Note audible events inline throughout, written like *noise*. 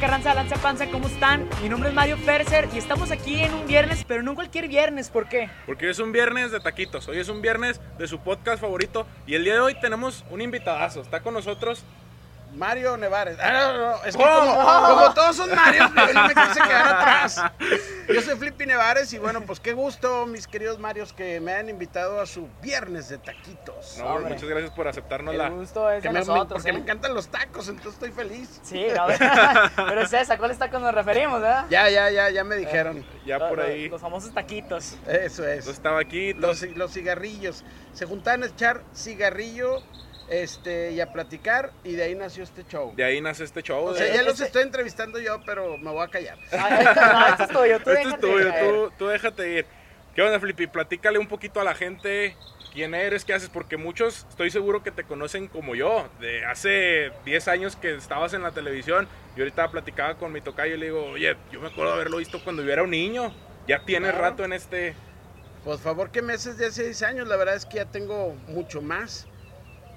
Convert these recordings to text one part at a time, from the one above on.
Carranza, lanza panza, ¿cómo están? Mi nombre es Mario Ferser y estamos aquí en un viernes, pero no cualquier viernes, ¿por qué? Porque hoy es un viernes de taquitos, hoy es un viernes de su podcast favorito y el día de hoy tenemos un invitadazo, está con nosotros Mario Nevares. Ah, no, no, es que como, como *laughs* todos son Mario, *laughs* él me quise quedar atrás. Yo soy Flippy Nevares y bueno, pues qué gusto, mis queridos Marios, que me han invitado a su viernes de taquitos. No, Hombre. muchas gracias por aceptarnos El la... gusto es Que de me- nosotros, porque ¿eh? me encantan los tacos, entonces estoy feliz. Sí, no, *laughs* pero es esa, ¿cuál tacos nos referimos, verdad? Ya, ya, ya, ya me dijeron. Ya Los- por los- ahí, Los famosos taquitos. Eso es. los tabaquitos, Los, los cigarrillos. Se juntaban a echar cigarrillo este, y a platicar y de ahí nació este show. de ahí nace este show. O de- sea, ya los Este- estoy entrevistando yo, pero me voy a callar. Ay, ay, no, esto es tuyo, tú Este es tuyo, tú, tú déjate ir. ¿Qué onda, Flippy? Platícale un poquito a la gente quién eres, qué haces, porque muchos estoy seguro que te conocen como yo. De hace 10 años que estabas en la televisión, yo ahorita platicaba con mi tocayo y le digo, oye, yo me acuerdo de haberlo visto cuando yo era un niño. Ya tienes Claro. rato en este... Por favor, que me haces de hace 10 años, la verdad es que ya tengo mucho más.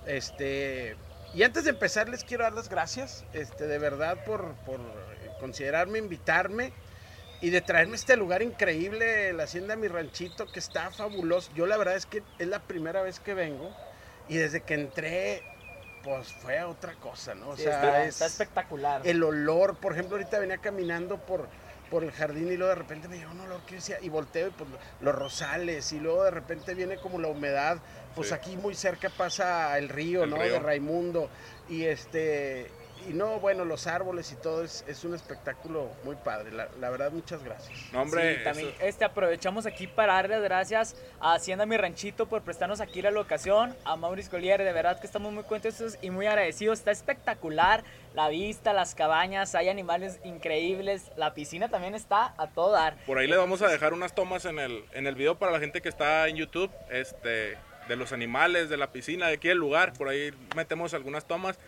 Este, y antes de empezar les quiero dar las gracias, este, de verdad por, por considerarme, invitarme y de traerme este lugar increíble, la hacienda Mi Ranchito, que está fabuloso. Yo la verdad es que es la primera vez que vengo y desde que entré, pues fue otra cosa, ¿no? O Sí, sea, está, es está espectacular. el olor, por ejemplo, ahorita venía caminando por, por el jardín y luego de repente me llegó un olor que decía, y volteo y pues los rosales, y luego de repente viene como la humedad, pues Sí. aquí muy cerca pasa el río, El ¿no? río. De Raimundo, y este, y no, bueno, los árboles y todo es, es un espectáculo muy padre, la, la verdad, muchas gracias. No, hombre, Sí, también eso- este, aprovechamos aquí para darle las gracias a Hacienda Mi Ranchito por prestarnos aquí la locación, a Maurice Collier, de verdad que estamos muy contentos y muy agradecidos, está espectacular la vista, las cabañas, hay animales increíbles, la piscina también está a todo dar. por ahí le vamos a dejar unas tomas en el, en el video para la gente que está en YouTube, este, de los animales, de la piscina, de aquí el lugar, por ahí metemos algunas tomas.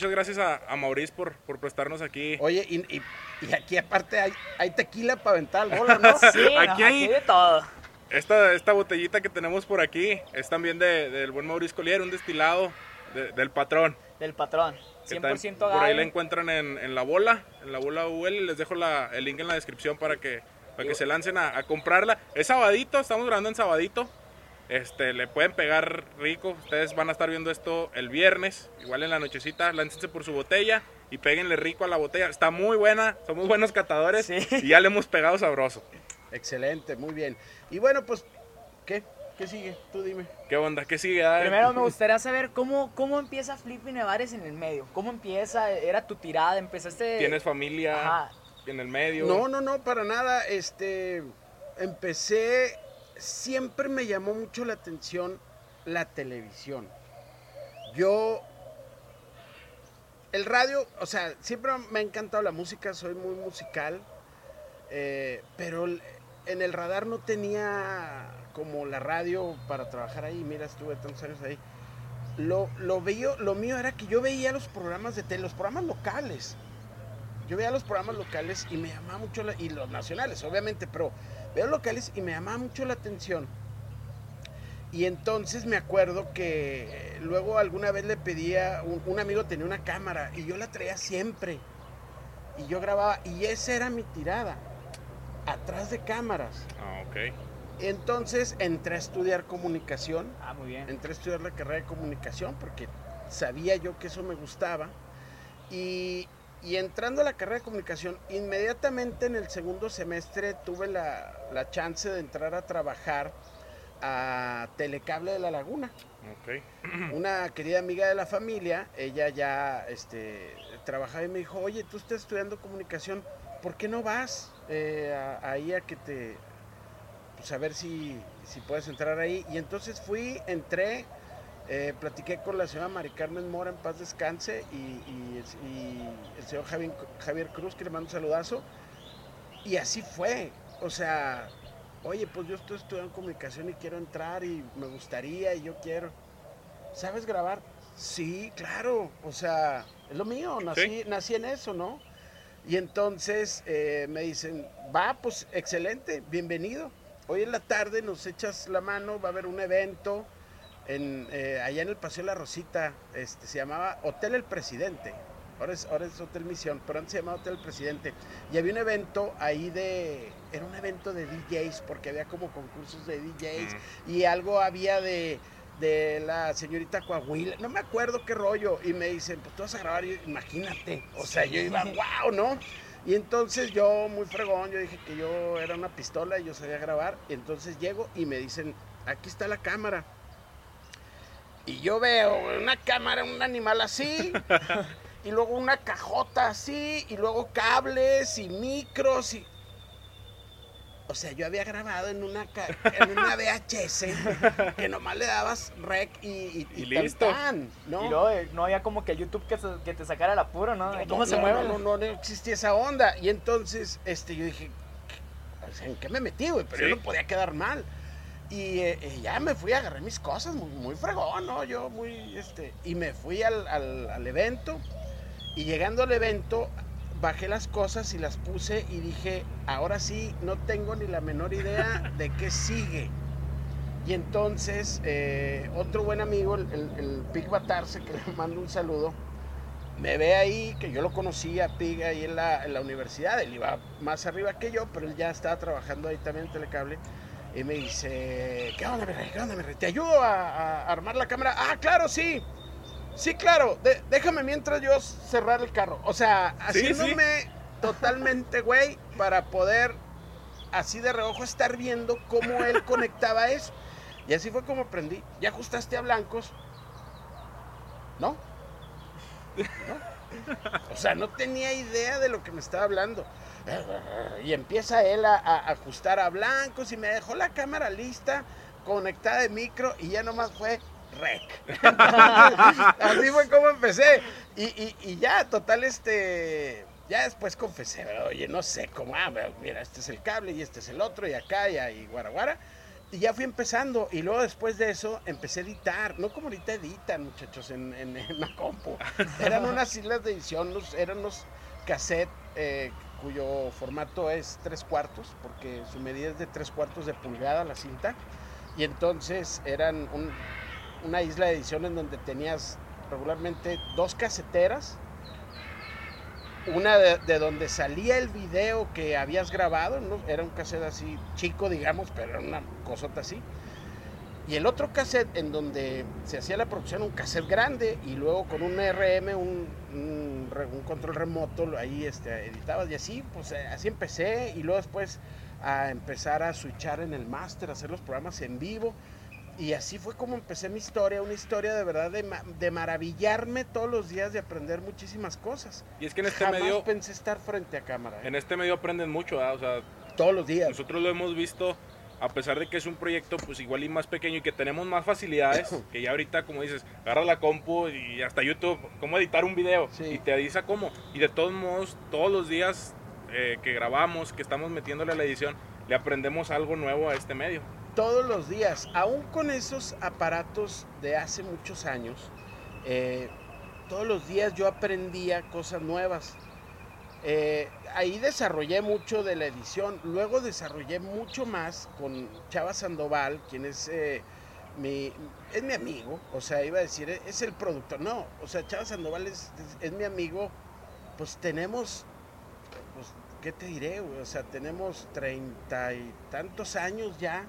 Muchas gracias a, a Maurice por, por prestarnos aquí. Oye, y, y- y aquí aparte hay, hay tequila para aventar al bola, ¿no? *laughs* Sí, no, Aquí hay- de todo. Esta, esta botellita que tenemos por aquí es también de- del buen Maurice Collier, un destilado de- del patrón. Del patrón, que 100% también Por ahí la encuentran en, en la bola, en la bola UL. Les dejo la- el link en la descripción para que, para que se lancen a, a comprarla. Es sabadito, estamos grabando en sabadito. Este, le pueden pegar rico. Ustedes van a estar viendo esto el viernes, igual en la nochecita. Láncense por su botella y péguenle rico a la botella. Está muy buena, somos buenos catadores Sí. y ya le hemos pegado sabroso. Excelente, muy bien. Y bueno, pues, ¿qué? ¿Qué sigue? Tú dime. ¿Qué onda? ¿Qué sigue? Primero me *laughs* gustaría saber cómo, cómo empieza Flippy Nevares en el medio. ¿Cómo empieza? ¿Era tu tirada? ¿Empezaste...? ¿Tienes familia Ajá. en el medio? No, no, no, para nada. Este, empecé, siempre me llamó mucho la atención la televisión. Yo, el radio, o sea, siempre me ha encantado la música, soy muy musical, eh, pero en el radar no tenía como la radio para trabajar ahí. Mira, estuve tantos años ahí. Lo, lo, veía, lo mío era que yo veía los programas de tele, los programas locales. Yo veía los programas locales y me llamaba mucho la, y los nacionales, obviamente, pero los locales y me llamaba mucho la atención. Y entonces me acuerdo que eh, luego alguna vez le pedía, un, un amigo tenía una cámara y yo la traía siempre. Y yo grababa, y esa era mi tirada. atrás de cámaras. Ah, ok. Entonces entré a estudiar comunicación, Ah, muy bien. entré a estudiar la carrera de comunicación porque sabía yo que eso me gustaba. Y, y entrando a la carrera de comunicación, inmediatamente en el segundo semestre tuve la, la chance de entrar a trabajar a Telecable de la Laguna. Ok. *clears throat* Una querida amiga de la familia, ella ya este, trabajaba y me dijo, oye, tú estás estudiando comunicación, ¿por qué no vas eh, a- ahí a que te, pues a ver si, si puedes entrar ahí? Y entonces fui, entré, eh, platiqué con la señora Mari Carmen Mora, en paz descanse, y, y el- y el señor Javier, Javier Cruz, que le mando un saludazo, y así fue, o sea, oye, pues yo estoy estudiando comunicación y quiero entrar y me gustaría y yo quiero. ¿Sabes grabar? Sí, claro. O sea, es lo mío. Nací, nací en eso, ¿no? Y entonces eh, me dicen, va, pues excelente, bienvenido. Hoy en la tarde nos echas la mano, va a haber un evento en, eh, allá en el Paseo La Rosita. Este, se llamaba Hotel El Presidente. Ahora es, ahora es Hotel Misión, pero antes se llamaba Hotel El Presidente. Y había un evento ahí de... Era un evento de DJs, porque había como concursos de DJs Mm. y algo había de, de la señorita Coahuila, no me acuerdo qué rollo, y me dicen, pues tú vas a grabar, y yo, imagínate, o sea, yo iba, wow, ¿no? Y entonces yo, muy fregón, yo dije que yo era una pistola y yo sabía grabar, y entonces llego y me dicen, aquí está la cámara. Y yo veo una cámara, un animal así, *laughs* y luego una cajota así, y luego cables y micros y... O sea, yo había grabado en una, en una *laughs* VHS que nomás le dabas rec y, y, Y tan, listo. tan, ¿no? Y luego eh, no había como que YouTube que, se- que te sacara el apuro, ¿no? No, ¿Cómo se no, mueve? No, no, existía esa onda. Y entonces este, yo dije, ¿en qué me metí, güey? Pero Sí. yo no podía quedar mal. Y eh, eh, ya me fui, agarré mis cosas, muy, muy fregón, ¿no? Yo muy, este, y me fui al, al- al evento. Y llegando al evento, bajé las cosas y las puse y dije, ahora sí, no tengo ni la menor idea *laughs* de qué sigue. Y entonces, eh, otro buen amigo, el, el, el Pig Batarse, que le mando un saludo, me ve ahí, que yo lo conocía, Pig, ahí en la, en la universidad, él iba más arriba que yo, pero él ya estaba trabajando ahí también en Telecable, y me dice, ¿qué onda, mi rey? ¿Qué onda, mi rey? ¿Te ayudo a, a armar la cámara? Ah, claro, sí. Sí, claro, de- déjame mientras yo cerrar el carro. O sea, Sí, sí. haciéndome totalmente güey para poder así de reojo estar viendo cómo él *laughs* conectaba eso. Y así fue como aprendí. ¿Ya ajustaste a blancos? ¿No? ¿No? O sea, no tenía idea de lo que me estaba hablando. *laughs* Y empieza él a, a ajustar a blancos y me dejó la cámara lista, conectada de micro y ya nomás fue rec. *laughs* Así fue como empecé. Y, y- y ya, total, este. Ya después confesé, oye, no sé cómo, ah, mira, este es el cable y este es el otro y acá y ahí, guaraguara. Y ya fui empezando y luego después de eso empecé a editar, no como ahorita editan muchachos en, en, en la compu, *laughs* eran unas islas de edición, eran unos cassettes eh, cuyo formato es tres cuartos, porque su medida es de tres cuartos de pulgada la cinta, y entonces eran un- una isla de edición en donde tenías regularmente dos caseteras, una de, de donde salía el video que habías grabado, ¿no? era un cassette así chico, digamos, pero era una cosota así. Y el otro cassette en donde se hacía la producción, un cassette grande, y luego con un RM, un, un un control remoto, ahí este, editabas, y así, pues eh, así empecé, y luego después a empezar a switchar en el máster, a hacer los programas en vivo. Y así fue como empecé mi historia, una historia de verdad de, de maravillarme todos los días, de aprender muchísimas cosas. Y es que en este Jamás medio, pensé estar frente a cámara. ¿eh? en este medio aprenden mucho, ¿verdad? O sea, Todos los días. nosotros lo hemos visto, a pesar de que es un proyecto pues igual y más pequeño y que tenemos más facilidades, *clears throat* que ya ahorita como dices, agarra la compu y hasta YouTube, cómo editar un video Sí. y te avisa cómo. Y de todos modos, todos los días eh, que grabamos, que estamos metiéndole a la edición, le aprendemos algo nuevo a este medio. Todos los días. Aún con esos aparatos de hace muchos años, eh, todos los días yo aprendía cosas nuevas. Eh, ahí desarrollé mucho de la edición. Luego desarrollé mucho más con Chava Sandoval, quien es, eh, mi, es mi amigo. O sea, iba a decir, es el productor. No, o sea, Chava Sandoval es, es- es mi amigo. Pues tenemos pues, ¿qué te diré, güey? O sea, tenemos treinta y tantos años ya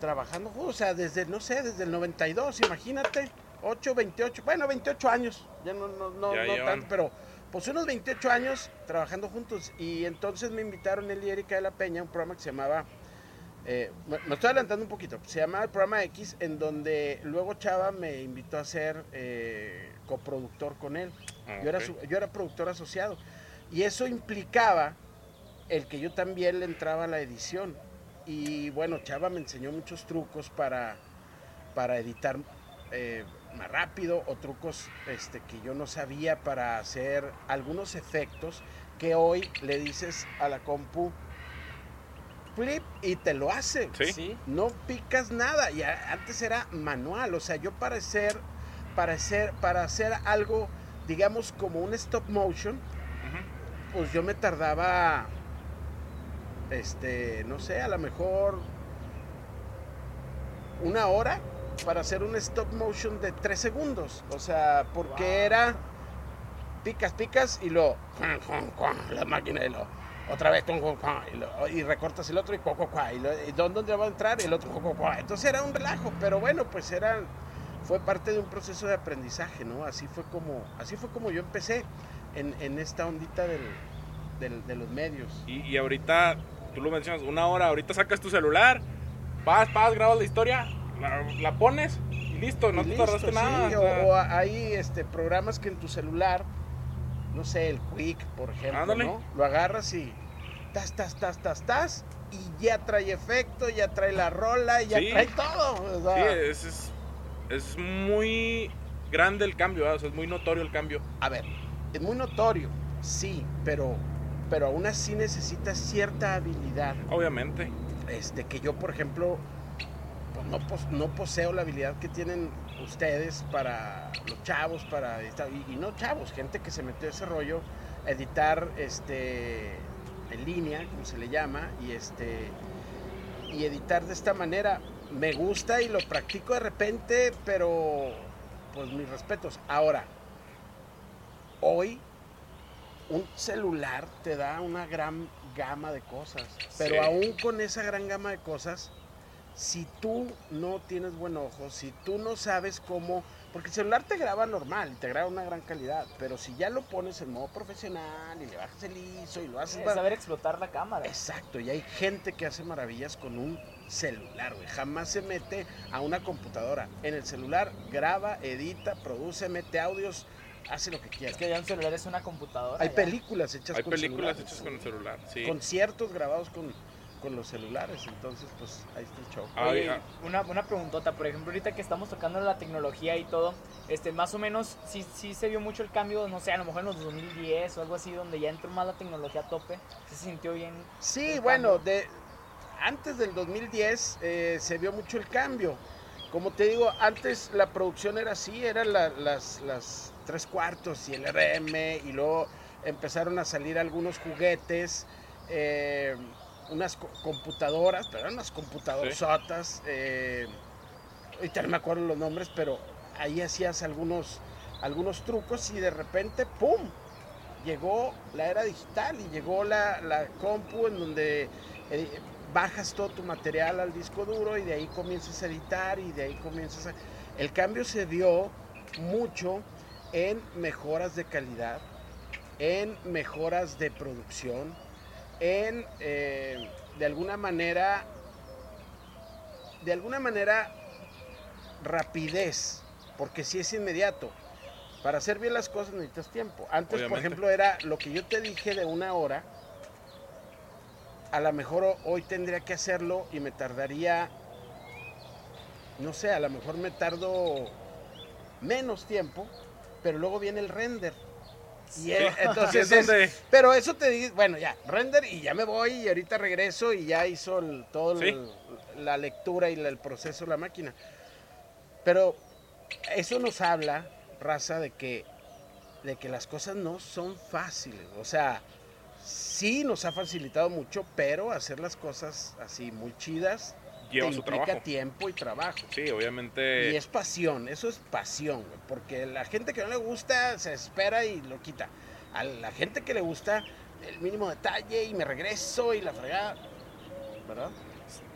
trabajando. O sea, desde, no sé, desde el 92, imagínate. 8, 28, bueno, 28 años. Ya no, no, no, Ya no tanto, pero pues unos 28 años trabajando juntos. Y entonces me invitaron él y Erika de la Peña a un programa que se llamaba. eh, me estoy adelantando un poquito. Se llamaba el programa X, en donde luego Chava me invitó a ser eh, coproductor con él. Ah, Yo, era su- yo era productor asociado. Y eso implicaba el que yo también le entraba a la edición. Y bueno, Chava me enseñó muchos trucos para, para editar eh, más rápido o trucos este, que yo no sabía para hacer algunos efectos que hoy le dices a la compu flip y te lo hace. Sí. No picas nada. Y antes era manual. O sea, yo para hacer, para hacer, para hacer algo, digamos, como un stop motion, pues yo me tardaba, este, no sé, a lo mejor una hora para hacer un stop motion de tres segundos. O sea, porque Wow. era picas, picas y lo la máquina y lo otra vez y, lo- y recortas el otro y cuá, y, lo- y dónde dónde va a entrar el otro cuá, cuá, cuá. entonces era un relajo pero bueno pues era fue parte de un proceso de aprendizaje no así fue como así fue como yo empecé en, en esta ondita del, del- de los medios Y, y ahorita, tú lo mencionas, una hora, ahorita sacas tu celular, vas, vas, grabas la historia, la, la pones y listo, no Y te listo, tardaste sí, nada. o, o hay este programas que en tu celular no sé el Quick por ejemplo. ¿no? lo agarras y tas tas tas tas tas y ya trae efecto ya trae la rola ya Sí. trae todo o sea, sí, es, es, es muy grande el cambio, sea, es muy notorio el cambio. a ver es muy notorio sí pero pero aún así necesitas cierta habilidad Obviamente. este que yo por ejemplo no, pos- no poseo la habilidad que tienen ustedes para los chavos para editar y, y no chavos gente que se metió a ese rollo editar este en línea como se le llama y este y editar de esta manera me gusta y lo practico de repente pero pues mis respetos ahora hoy un celular te da una gran gama de cosas, pero Sí. aún con esa gran gama de cosas, si tú no tienes buen ojo, si tú no sabes cómo, porque el celular te graba normal, te graba una gran calidad, pero si ya lo pones en modo profesional y le bajas el ISO y lo haces... Es saber explotar la cámara. Exacto, y hay gente que hace maravillas con un celular, güey. Jamás se mete a una computadora. En el celular graba, edita, produce, mete audios, hace lo que quiera. Es que ya un celular es una computadora. Hay ya. películas hechas Hay con películas celulares, hechas con el celular, sí. conciertos grabados con, con los celulares, entonces pues ahí está el show. Ah, Oye, una, una preguntota, por ejemplo, ahorita que estamos tocando la tecnología y todo, este, más o menos, sí, sí se vio mucho el cambio, no sé, a lo mejor en los 2010 o algo así, donde ya entró más la tecnología a tope, ¿sí se sintió bien. Sí, bueno, cambio? de antes del 2010 eh, se vio mucho el cambio. Como te digo, antes la producción era así, eran la- las, las tres cuartos y el RM, y luego empezaron a salir algunos juguetes, eh, unas co- computadoras, pero eran unas computadoras eh, ahorita no me acuerdo los nombres, pero ahí hacías algunos, algunos trucos y de repente, ¡pum! llegó la era digital y llegó la, la compu en donde eh, bajas todo tu material al disco duro y de ahí comienzas a editar y de ahí comienzas a... El cambio se dio mucho en mejoras de calidad, en mejoras de producción, en eh, de alguna manera, de alguna manera rapidez, porque si es inmediato. Para hacer bien las cosas necesitas tiempo. Antes, por ejemplo, era lo que yo te dije de una hora. A lo mejor ho- hoy tendría que hacerlo y me tardaría, no sé, a lo mejor me tardo menos tiempo, pero luego viene el render. *laughs* Y entonces Es es- donde- pero eso te dice, bueno, ya, render y ya me voy y ahorita regreso y ya hizo el- todo Sí. el- la lectura y la- el proceso la máquina. Pero eso nos habla, raza, de que, de que las cosas no son fáciles. O sea, sí nos ha facilitado mucho, pero hacer las cosas así muy chidas Lleva te su implica trabajo. tiempo y trabajo. Sí, obviamente. Y es pasión, eso es pasión, güey, porque la gente que no le gusta se espera y lo quita. A la gente que le gusta el mínimo detalle y me regreso y la fregada. ¿Verdad?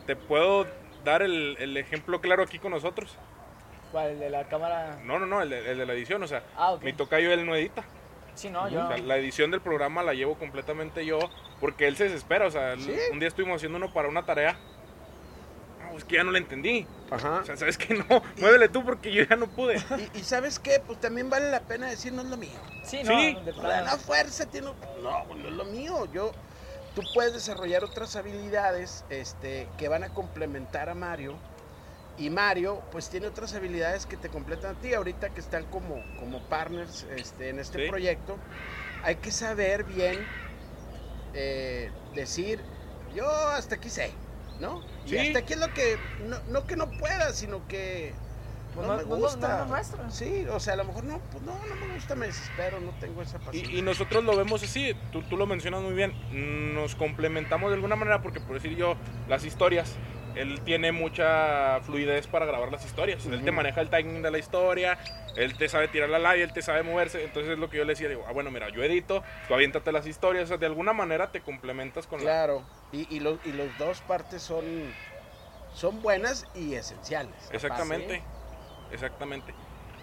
¿Te puedo dar el, el ejemplo claro aquí con nosotros? ¿Cuál? ¿El de la cámara? No, no, no, el de, el de la edición. O sea, Ah, ok. mi tocayo él no edita. Sí, no, yo... O sea, la edición del programa la llevo completamente yo porque él se desespera. O sea, ¿Sí? un día estuvimos haciendo uno para una tarea. No, es que ya no le entendí. Ajá. O sea, ¿sabes qué? *laughs* No, muévele tú porque yo ya no pude. Y, y ¿sabes qué? Pues también vale la pena decir, no es lo mío. Sí, no, Sí. de la fuerza tiene... No, no es lo mío. Yo... Tú puedes desarrollar otras habilidades este, que van a complementar a Mario. Y Mario, pues tiene otras habilidades que te completan a ti. Ahorita que están como, como partners este, en este Sí. proyecto, hay que saber bien eh, decir, yo hasta aquí sé, ¿no? Y hasta aquí es lo que, no, no que no pueda, sino que Pues no, no- me no- no- gusta. no nuestro. Sí, o sea, a lo mejor no, pues no, no me gusta, me desespero, no tengo esa paciencia. Y, y nosotros lo vemos así, tú, tú lo mencionas muy bien, nos complementamos de alguna manera porque por decir yo, las historias, él tiene mucha fluidez para grabar las historias, él te maneja el timing de la historia, él te sabe tirar la live, él te sabe moverse, entonces es lo que yo le decía, digo, ah bueno, mira, yo edito, tú aviéntate las historias, o sea, de alguna manera te complementas con la... Claro, y, y, los, y los dos partes son, son buenas y esenciales. Exactamente, exactamente.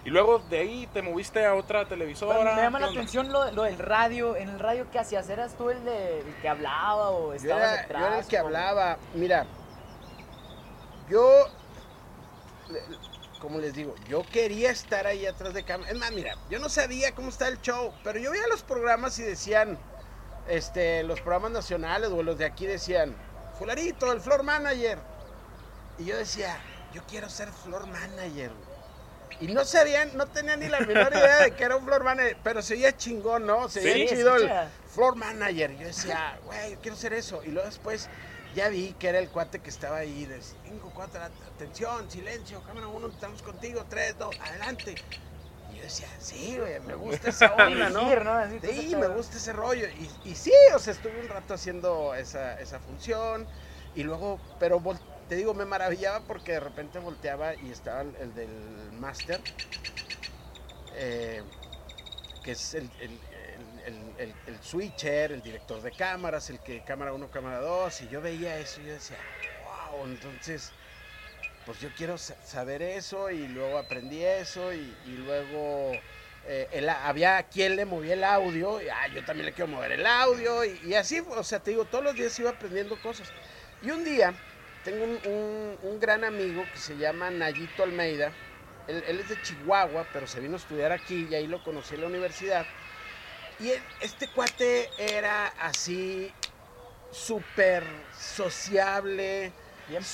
Y luego de ahí te moviste a otra televisora. Bueno, me llama ¿qué la onda? atención lo, lo del radio. ¿En el radio qué hacías? ¿Eras tú el, de, el que hablaba o Yo estabas yo detrás? era el que o- hablaba. Mira, yo, como les digo, yo quería estar ahí atrás de cámara. Es más, mira, yo no sabía cómo está el show, pero yo veía los programas y decían, este, los programas nacionales o los de aquí decían, fularito, el floor manager. Y yo decía, yo quiero ser floor manager. Y no sabían, no tenían ni la menor idea de que era un floor manager, pero se veía chingón, ¿no? Se veía Sí, chido el, floor manager. Yo decía, güey, yo quiero ser eso. Y luego después ya vi que era el cuate que estaba ahí de 5, 4, atención, silencio, cámara 1, estamos contigo, 3, 2, adelante. Y yo decía, sí, güey, me gusta esa *laughs* onda, ¿no? Sí, me gusta ese rollo. Y, y sí, o sea, estuve un rato haciendo esa, esa función. Y luego, pero te digo, me maravillaba porque de repente volteaba y estaba el, el del máster, eh, que es el, el- el- el- switcher, el director de cámaras, el que cámara 1, cámara 2. Y yo veía eso y yo decía, wow, entonces, pues yo quiero sa- saber eso. Y luego aprendí eso. Y, luego eh, el- había quien le movía el audio. Y ah, yo también le quiero mover el audio. Y, así, o sea, te digo, todos los días iba aprendiendo cosas. Y un día tengo un, un- un gran amigo que se llama Nayito Almeida. Él, él es de Chihuahua, pero se vino a estudiar aquí y ahí lo conocí en la universidad. Y él- este cuate era así, súper sociable,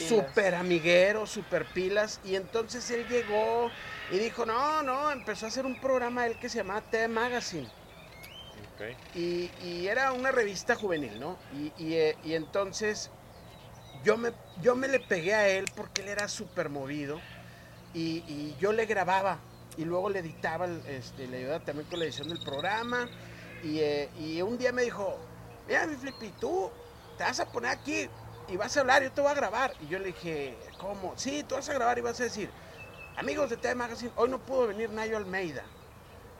súper amiguero, súper pilas. Y entonces él llegó y dijo, no, no, empezó a hacer un programa él que se llamaba T Magazine. Y, y era una revista juvenil, ¿no? Y, y, eh, y entonces yo me, yo me le pegué a él porque él era súper movido y, y yo le grababa y luego le editaba, el- este, le ayudaba también con la edición del programa. Y, eh, y un día me dijo, mira mi Flippy, tú te vas a poner aquí y vas a hablar, yo te voy a grabar. Y yo le dije, ¿cómo? Sí, tú vas a grabar y vas a decir, amigos de TV Magazine, hoy no pudo venir Nayo Almeida.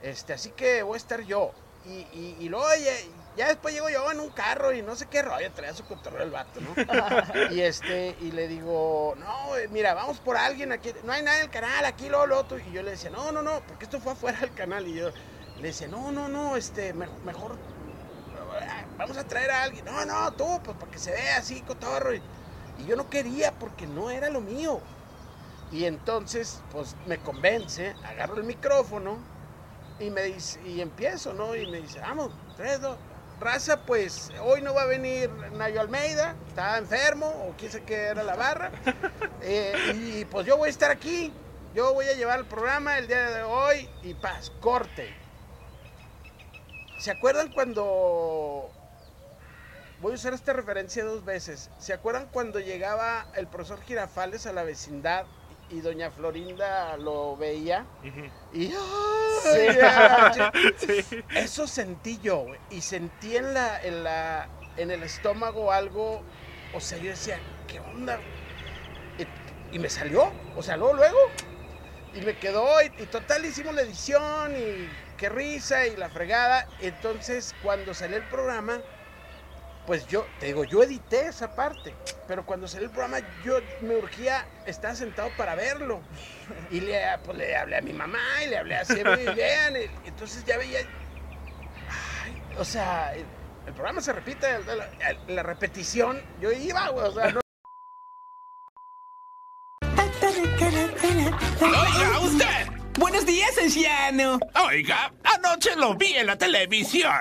Este, así que voy a estar yo. Y, y, y luego ya, ya después llego yo en un carro y no sé qué rollo, traía su cotorreo el vato, ¿no? *laughs* y este, y le digo, no, eh, mira, vamos por alguien aquí, no hay nadie en el canal, aquí, lo otro. Y yo le decía, no, no, no, porque esto fue afuera del canal. Y yo le decía, no, no, no, este, me- mejor, eh, vamos a traer a alguien. No, no, tú, pues para que se vea así, cotorro. Y, y yo no quería porque no era lo mío. Y entonces, pues me convence, agarro el micrófono y me dice, y empiezo, ¿no? Y me dice, vamos, tres, dos. Raza, pues hoy no va a venir Nayo Almeida, está enfermo, o quién sabe qué era la barra. *laughs* Eh, y pues yo voy a estar aquí, yo voy a llevar el programa el día de hoy y paz, corte. ¿Se acuerdan cuando... Voy a usar esta referencia dos veces. ¿Se acuerdan cuando llegaba el profesor Girafales a la vecindad y doña Florinda lo veía? Y Sí. ¡ay! *laughs* Sí. eso sentí yo, güey, y sentí en la, en la, en el estómago algo, o sea, yo decía, ¿qué onda? Y, y me salió, o sea, luego, luego, y me quedó, y, y total hicimos la edición, y qué risa, y la fregada, entonces cuando salió el programa, pues yo, te digo, yo edité esa parte, pero cuando salió el programa yo me urgía, estaba sentado para verlo. Y le, pues, le hablé a mi mamá y le hablé a Seba y *laughs* vean, y entonces ya veía, ay, o sea, el, el programa se repite, la, la repetición, yo iba, güey, o sea, no, Oiga, usted. Buenos días, anciano. Oiga, anoche lo vi en la televisión.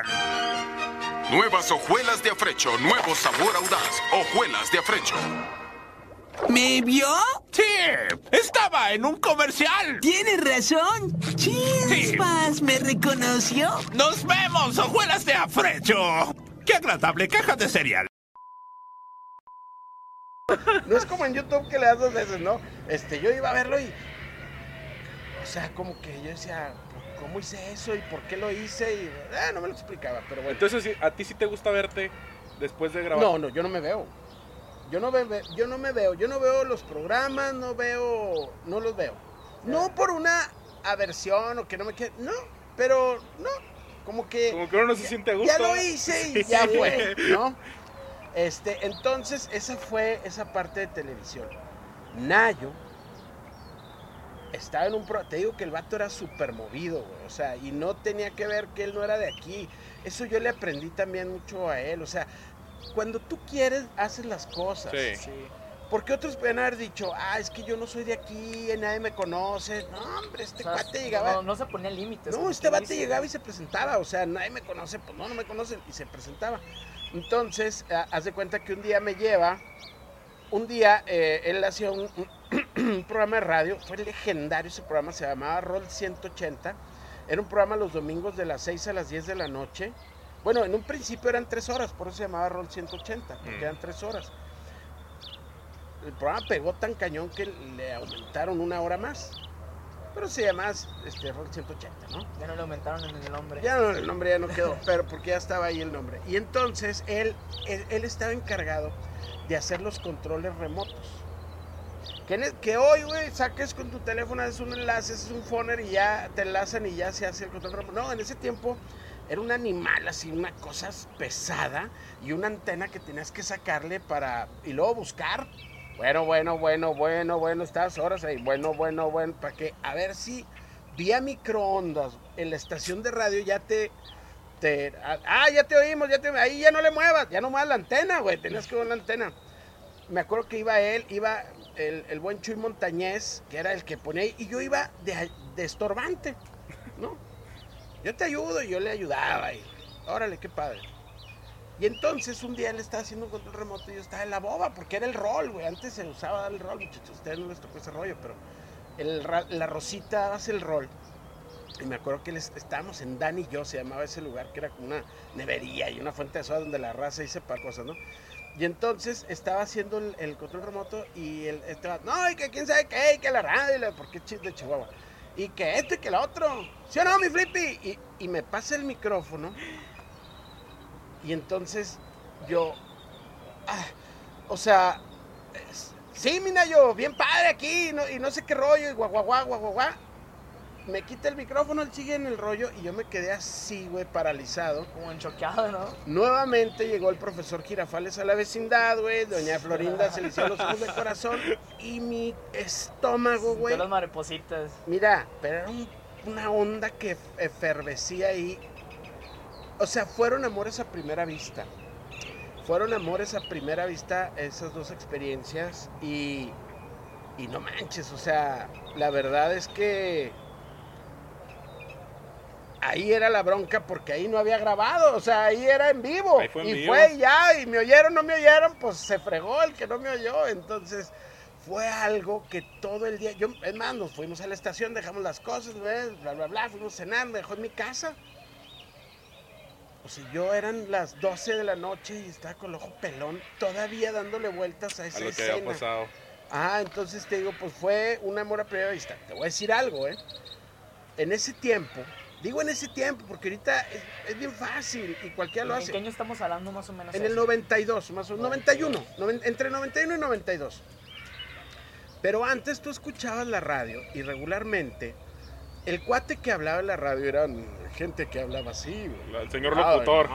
Nuevas hojuelas de afrecho, nuevo sabor audaz, hojuelas de afrecho. ¿Me vio? Sí, estaba en un comercial. Tiene razón. Chispas, ¿me reconoció? Nos vemos, hojuelas de afrecho. Qué agradable caja de cereal. no es como en YouTube que le das dos veces, ¿no? Este, yo iba a verlo y, o sea, como que yo decía, ¿cómo hice eso y por qué lo hice? Y ah, no me lo explicaba, pero bueno. Entonces, ¿a ti sí te gusta verte después de grabar? No, no, yo no me veo. Yo no, me, yo no me veo. Yo no veo los programas, no veo. No los veo. No por una aversión o que no me quiera. No, pero no. Como que. Como que uno no se siente a gusto. Ya lo hice y *laughs* Sí. ya fue, ¿no? Este, entonces, esa fue esa parte de televisión. Nayo estaba en un pro. Te digo que el vato era súper movido, güey. O sea, y no tenía que ver que él no era de aquí. Eso yo le aprendí también mucho a él. O sea, cuando tú quieres, haces las cosas. Sí. Sí. Porque otros pueden haber dicho, ah, es que yo no soy de aquí, nadie me conoce. No, hombre, este O sea, cuate llegaba. No, no se ponía límites. No, este bate dice. llegaba y se presentaba, o sea, nadie me conoce, pues no, no me conocen, y se presentaba. Entonces, ah, haz de cuenta que un día me lleva, un día eh, él hacía un, un- *clears throat* un programa de radio, fue legendario ese programa, se llamaba Roll 180, era un programa los domingos de las 6 a las 10 de la noche. Bueno, en un principio eran 3 horas, por eso se llamaba Roll 180, porque Mm. eran 3 horas. El programa pegó tan cañón que le aumentaron una hora más. Pero se llamaba este, Roll 180, ¿no? Ya no le aumentaron en el nombre. Ya no, el nombre ya no quedó, *laughs* pero porque ya estaba ahí el nombre. Y entonces él, él, él estaba encargado de hacer los controles remotos. Que, hoy, güey, saques con tu teléfono, haces un enlace, haces un phoner y ya te enlazan y ya se hace el control remoto. No, en ese tiempo era un animal así, una cosa pesada y una antena que tenías que sacarle para... y luego buscar. Bueno, bueno, bueno, bueno, bueno, estas horas ahí. Bueno, bueno, bueno, para que a ver si vía microondas en la estación de radio ya te... te ah, ya te oímos, ya te... Ahí ya no le muevas, ya no muevas la antena, güey, tenías que mover la antena. Me acuerdo que iba él, iba el, buen Chuy Montañez, que era el que ponía ahí, y yo iba de, estorbante, ¿no? Yo te ayudo y yo le ayudaba y órale, qué padre. Y entonces un día él estaba haciendo un control remoto y yo estaba en la boba, porque era el rol, güey. Antes se usaba el rol, muchachos. Ustedes no les tocó ese rollo, pero la Rosita hace el rol. Y me acuerdo que les- estábamos en Dan y yo, se llamaba ese lugar, que era como una nevería y una fuente de soda donde la raza hice para cosas, ¿no? Y entonces estaba haciendo el, el control remoto y el, vato, no, y que quién sabe qué, y que la radio, porque es de Chihuahua. Y que esto y que lo otro. ¿Sí o no, mi Flippy? Y, me pasa el micrófono. Y entonces yo, ah, o sea, sí, mina, yo, bien padre aquí, y no, y no sé qué rollo, y guau, guau, guau, guau, guau, guau. Me quita el micrófono, él sigue en el rollo, y yo me quedé así, güey, paralizado. Como enchoqueado, ¿no? Nuevamente llegó el profesor Girafales a la vecindad, güey. Doña Florinda se le hicieron los ojos de *laughs* corazón. Y mi estómago, güey. Las maripositas. Mira, pero era un- una onda que efervecía ahí. O sea, fueron amores a primera vista. Fueron amores a primera vista esas dos experiencias. Y, y no manches, o sea, la verdad es que ahí era la bronca porque ahí no había grabado, o sea, ahí era en vivo. Ahí fue en y vivo. fue ya, y me oyeron, no me oyeron, pues se fregó el que no me oyó. Entonces, fue algo que todo el día, yo, es más, nos fuimos a la estación, dejamos las cosas, ¿ves? bla, bla, bla, fuimos a cenar, me dejó en mi casa. O sea, yo eran las 12 de la noche y estaba con el ojo pelón, todavía dándole vueltas a esa A lo que escena. había pasado. Ah, entonces te digo, pues fue un amor a primera vista. Te voy a decir algo, ¿eh? En ese tiempo, Digo en ese tiempo, porque ahorita es, bien fácil y cualquiera lo hace. ¿En qué año estamos hablando más o menos? En eso? el 92, más o menos, 91, noven, entre 91 y 92. Pero antes tú escuchabas la radio y regularmente el cuate que hablaba en la radio era gente que hablaba así. El señor ah, locutor.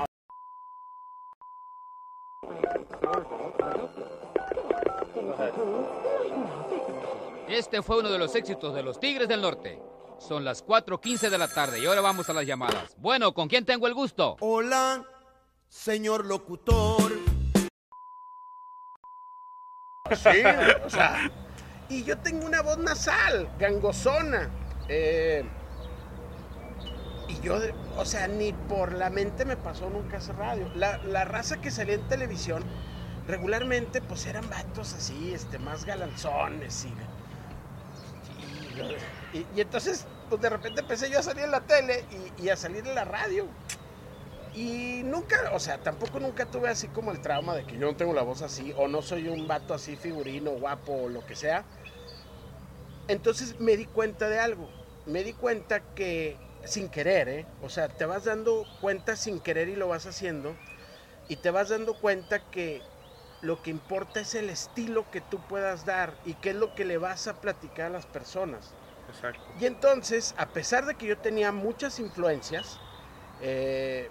Este fue uno de los éxitos de los Tigres del Norte. Son las 4.15 de la tarde y ahora vamos a las llamadas. Bueno, ¿con quién tengo el gusto? Hola, señor locutor. Sí, o sea, y yo tengo una voz nasal, gangosona. eh, y yo, o sea, ni por la mente me pasó nunca hacer radio. La, la raza que salía en televisión, regularmente, pues eran vatos así, este, más galanzones y... y- y- entonces, pues de repente empecé yo a salir en la tele y, y a salir en la radio. Y nunca, o sea, tampoco nunca tuve así como el trauma de que yo no tengo la voz así, o no soy un vato así figurino, guapo, o lo que sea. Entonces me di cuenta de algo. Me di cuenta que sin querer, ¿eh? O sea, te vas dando cuenta sin querer y lo vas haciendo. Y te vas dando cuenta que lo que importa es el estilo que tú puedas dar y qué es lo que le vas a platicar a las personas. Exacto. Y entonces, a pesar de que yo tenía muchas influencias, eh,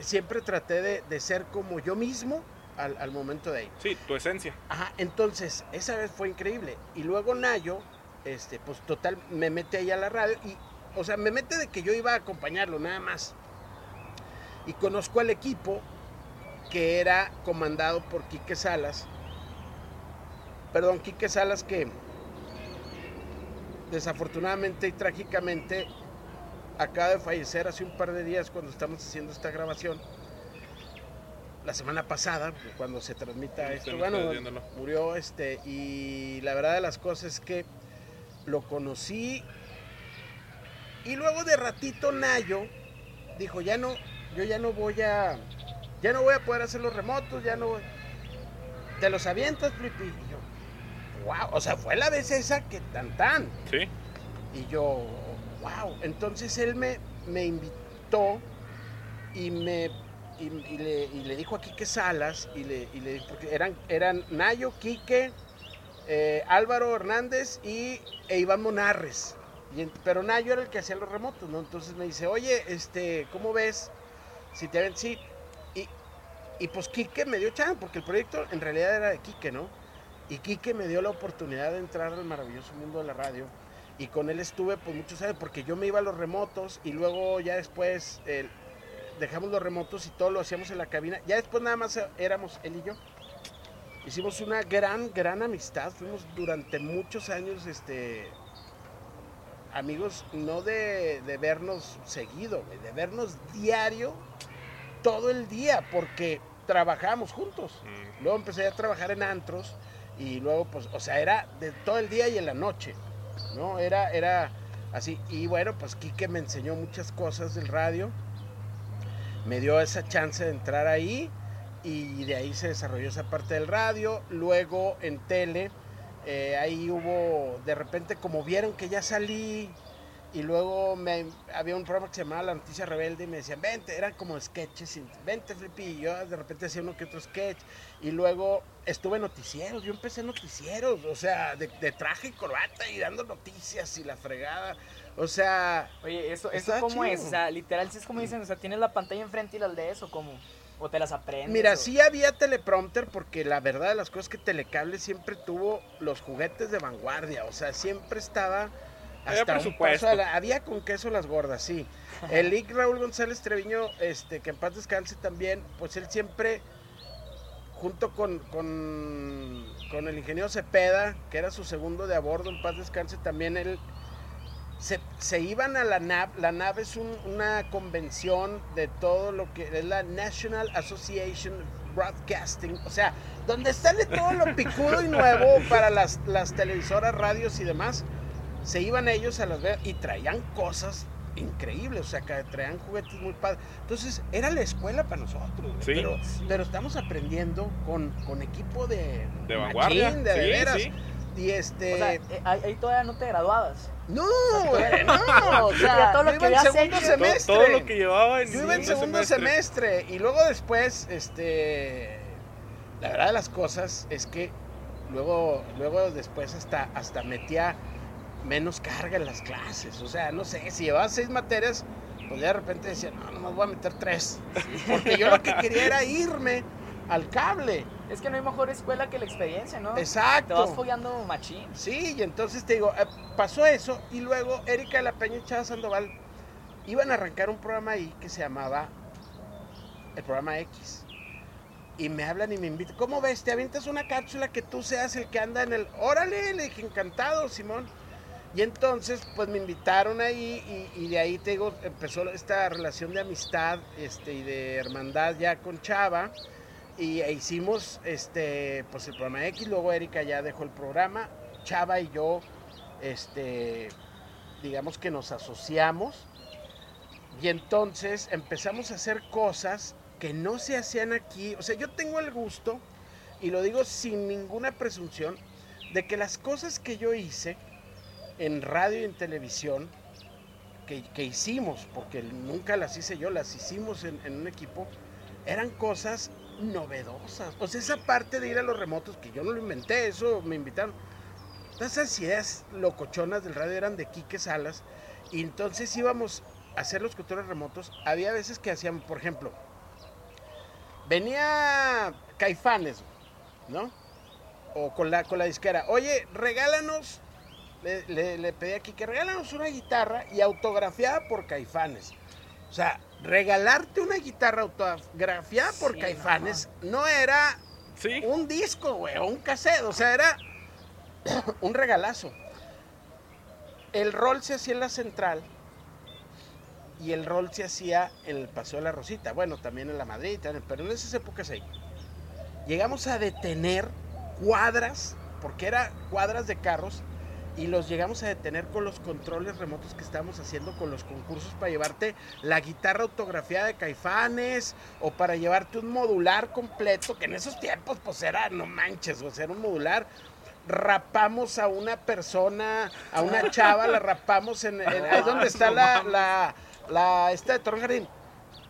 siempre traté de, de ser como yo mismo al, al momento de ir. Sí, tu esencia. Ajá, entonces, esa vez fue increíble. Y luego Nayo, este, pues total, me mete ahí a la radio y, o sea, me mete de que yo iba a acompañarlo, nada más. Y conozco al equipo que era comandado por Quique Salas. Perdón, Quique Salas que desafortunadamente y trágicamente acaba de fallecer hace un par de días cuando estamos haciendo esta grabación. La semana pasada, cuando se transmita Sí, esto, bueno, murió este y la verdad de las cosas es que lo conocí y luego de ratito Nayo dijo, ya no, yo ya no voy a, ya no voy a poder hacer los remotos, ya no voy. Te los avientas, Flippy. Wow, o sea, fue la vez esa que tan tan. Sí. Y yo, wow. Entonces él me, me invitó y me y, y le, y le dijo a Quique Salas y le, y le porque eran, eran Nayo, Quique, eh, Álvaro Hernández y e Iván Monarres. Y pero Nayo era el que hacía los remotos, ¿no? Entonces me dice, oye, este, ¿cómo ves? Si te ven, sí. Y, y pues Quique me dio chance, porque el proyecto en realidad era de Quique, ¿no? Y Quique me dio la oportunidad de entrar al maravilloso mundo de la radio. Y con él estuve pues muchos años, porque yo me iba a los remotos y luego ya después eh, dejamos los remotos y todo lo hacíamos en la cabina. Ya después nada más éramos él y yo. Hicimos una gran, gran amistad. Fuimos durante muchos años, este, amigos, no de, de vernos seguido, de vernos diario, todo el día, porque trabajábamos juntos. Luego empecé a trabajar en antros y luego, pues, o sea, era de todo el día y en la noche, ¿no? Era, era así. Y bueno, pues Quique me enseñó muchas cosas del radio, me dio esa chance de entrar ahí y de ahí se desarrolló esa parte del radio. Luego en tele, eh, ahí hubo, de repente, como vieron que ya salí. Y luego me, había un programa que se llamaba La Noticia Rebelde y me decían, vente, eran como sketches, vente Flippy, y yo de repente hacía uno que otro sketch, y luego estuve en noticieros, yo empecé en noticieros, o sea, de, de traje y corbata y dando noticias y la fregada, o sea... Oye, ¿eso, eso cómo es? O sea, literal, si es como dicen, o sea, tienes la pantalla enfrente y las lees o cómo? ¿O te las aprendes? Mira, o- sí había teleprompter porque la verdad de las cosas es que Telecable siempre tuvo los juguetes de vanguardia, o sea, siempre estaba hasta un paso a la- había con queso las gordas, sí. El Lic Raúl González Treviño, este, que en paz descanse también, pues él siempre, junto con, con, con el ingeniero Cepeda, que era su segundo de a bordo, en paz descanse, también él se, se iban a la NAV. La NAV es un- una convención de todo lo que es la National Association Broadcasting, o sea, donde sale todo lo picudo y nuevo para las, las televisoras, radios y demás. Se iban ellos a las ver y traían cosas increíbles, o sea, que traían juguetes muy padres. Entonces, era la escuela para nosotros, Sí. pero, pero estamos aprendiendo con, con equipo de, De vanguardia. machín, de, de Sí, veras. sí. Y este. O sea, eh, ahí, ahí todavía no te graduabas. no, no. O sea, *laughs* todo lo yo que iba en habías segundo hecho. semestre. Todo, todo lo que llevaba en Yo iba en segundo semestre. y luego después, este, la verdad de las cosas es que luego, luego después hasta, hasta metía menos carga en las clases. O sea, no sé, si llevaba seis materias, pues de repente decía, no, no voy a meter tres. Porque yo lo que quería era irme al cable. Es que no hay mejor escuela que la experiencia, ¿no? Exacto. Te vas follando machín. Sí, y entonces te digo, eh, pasó eso y luego Erika de la Peña y Chava Sandoval iban a arrancar un programa ahí que se llamaba el programa X. Y me hablan y me invitan. ¿Cómo ves? ¿Te avientas una cápsula que tú seas el que anda en el... Órale, le dije, encantado, Simón. Y entonces, pues me invitaron ahí y, de ahí te empezó esta relación de amistad este, y de hermandad ya con Chava. Y e hicimos este, pues el programa X, luego Erika ya dejó el programa. Chava y yo, este, digamos que nos asociamos. Y entonces empezamos a hacer cosas que no se hacían aquí. O sea, yo tengo el gusto, y lo digo sin ninguna presunción, de que las cosas que yo hice en radio y en televisión, que, que hicimos, porque nunca las hice yo, las hicimos en, en un equipo, eran cosas novedosas. O sea, esa parte de ir a los remotos, que yo no lo inventé, eso me invitaron. Esas ideas locochonas del radio eran de Quique Salas, y entonces íbamos a hacer los controles remotos. Había veces que hacían, por ejemplo, venía Caifanes, ¿no? O con la, con la disquera. Oye, regálanos, le, le, le pedí aquí que regálanos una guitarra y autografiada por Caifanes. O sea, regalarte una guitarra autografiada por Sí, Caifanes no, era Sí. un disco, güey, o un cassette. O sea, era *coughs* un regalazo. El rol se hacía en la central y el rol se hacía en el Paseo de la Rosita. Bueno, también en la Madrid, pero en esas épocas ahí. Llegamos a detener cuadras, porque era cuadras de carros, y los llegamos a detener con los controles remotos que estábamos haciendo con los concursos para llevarte la guitarra autografiada de Caifanes o para llevarte un modular completo, que en esos tiempos pues era, no manches, o sea, era un modular. Rapamos a una persona, a una *laughs* chava, la rapamos en, en- ahí donde está la, la, la, esta de Torreón Jardín,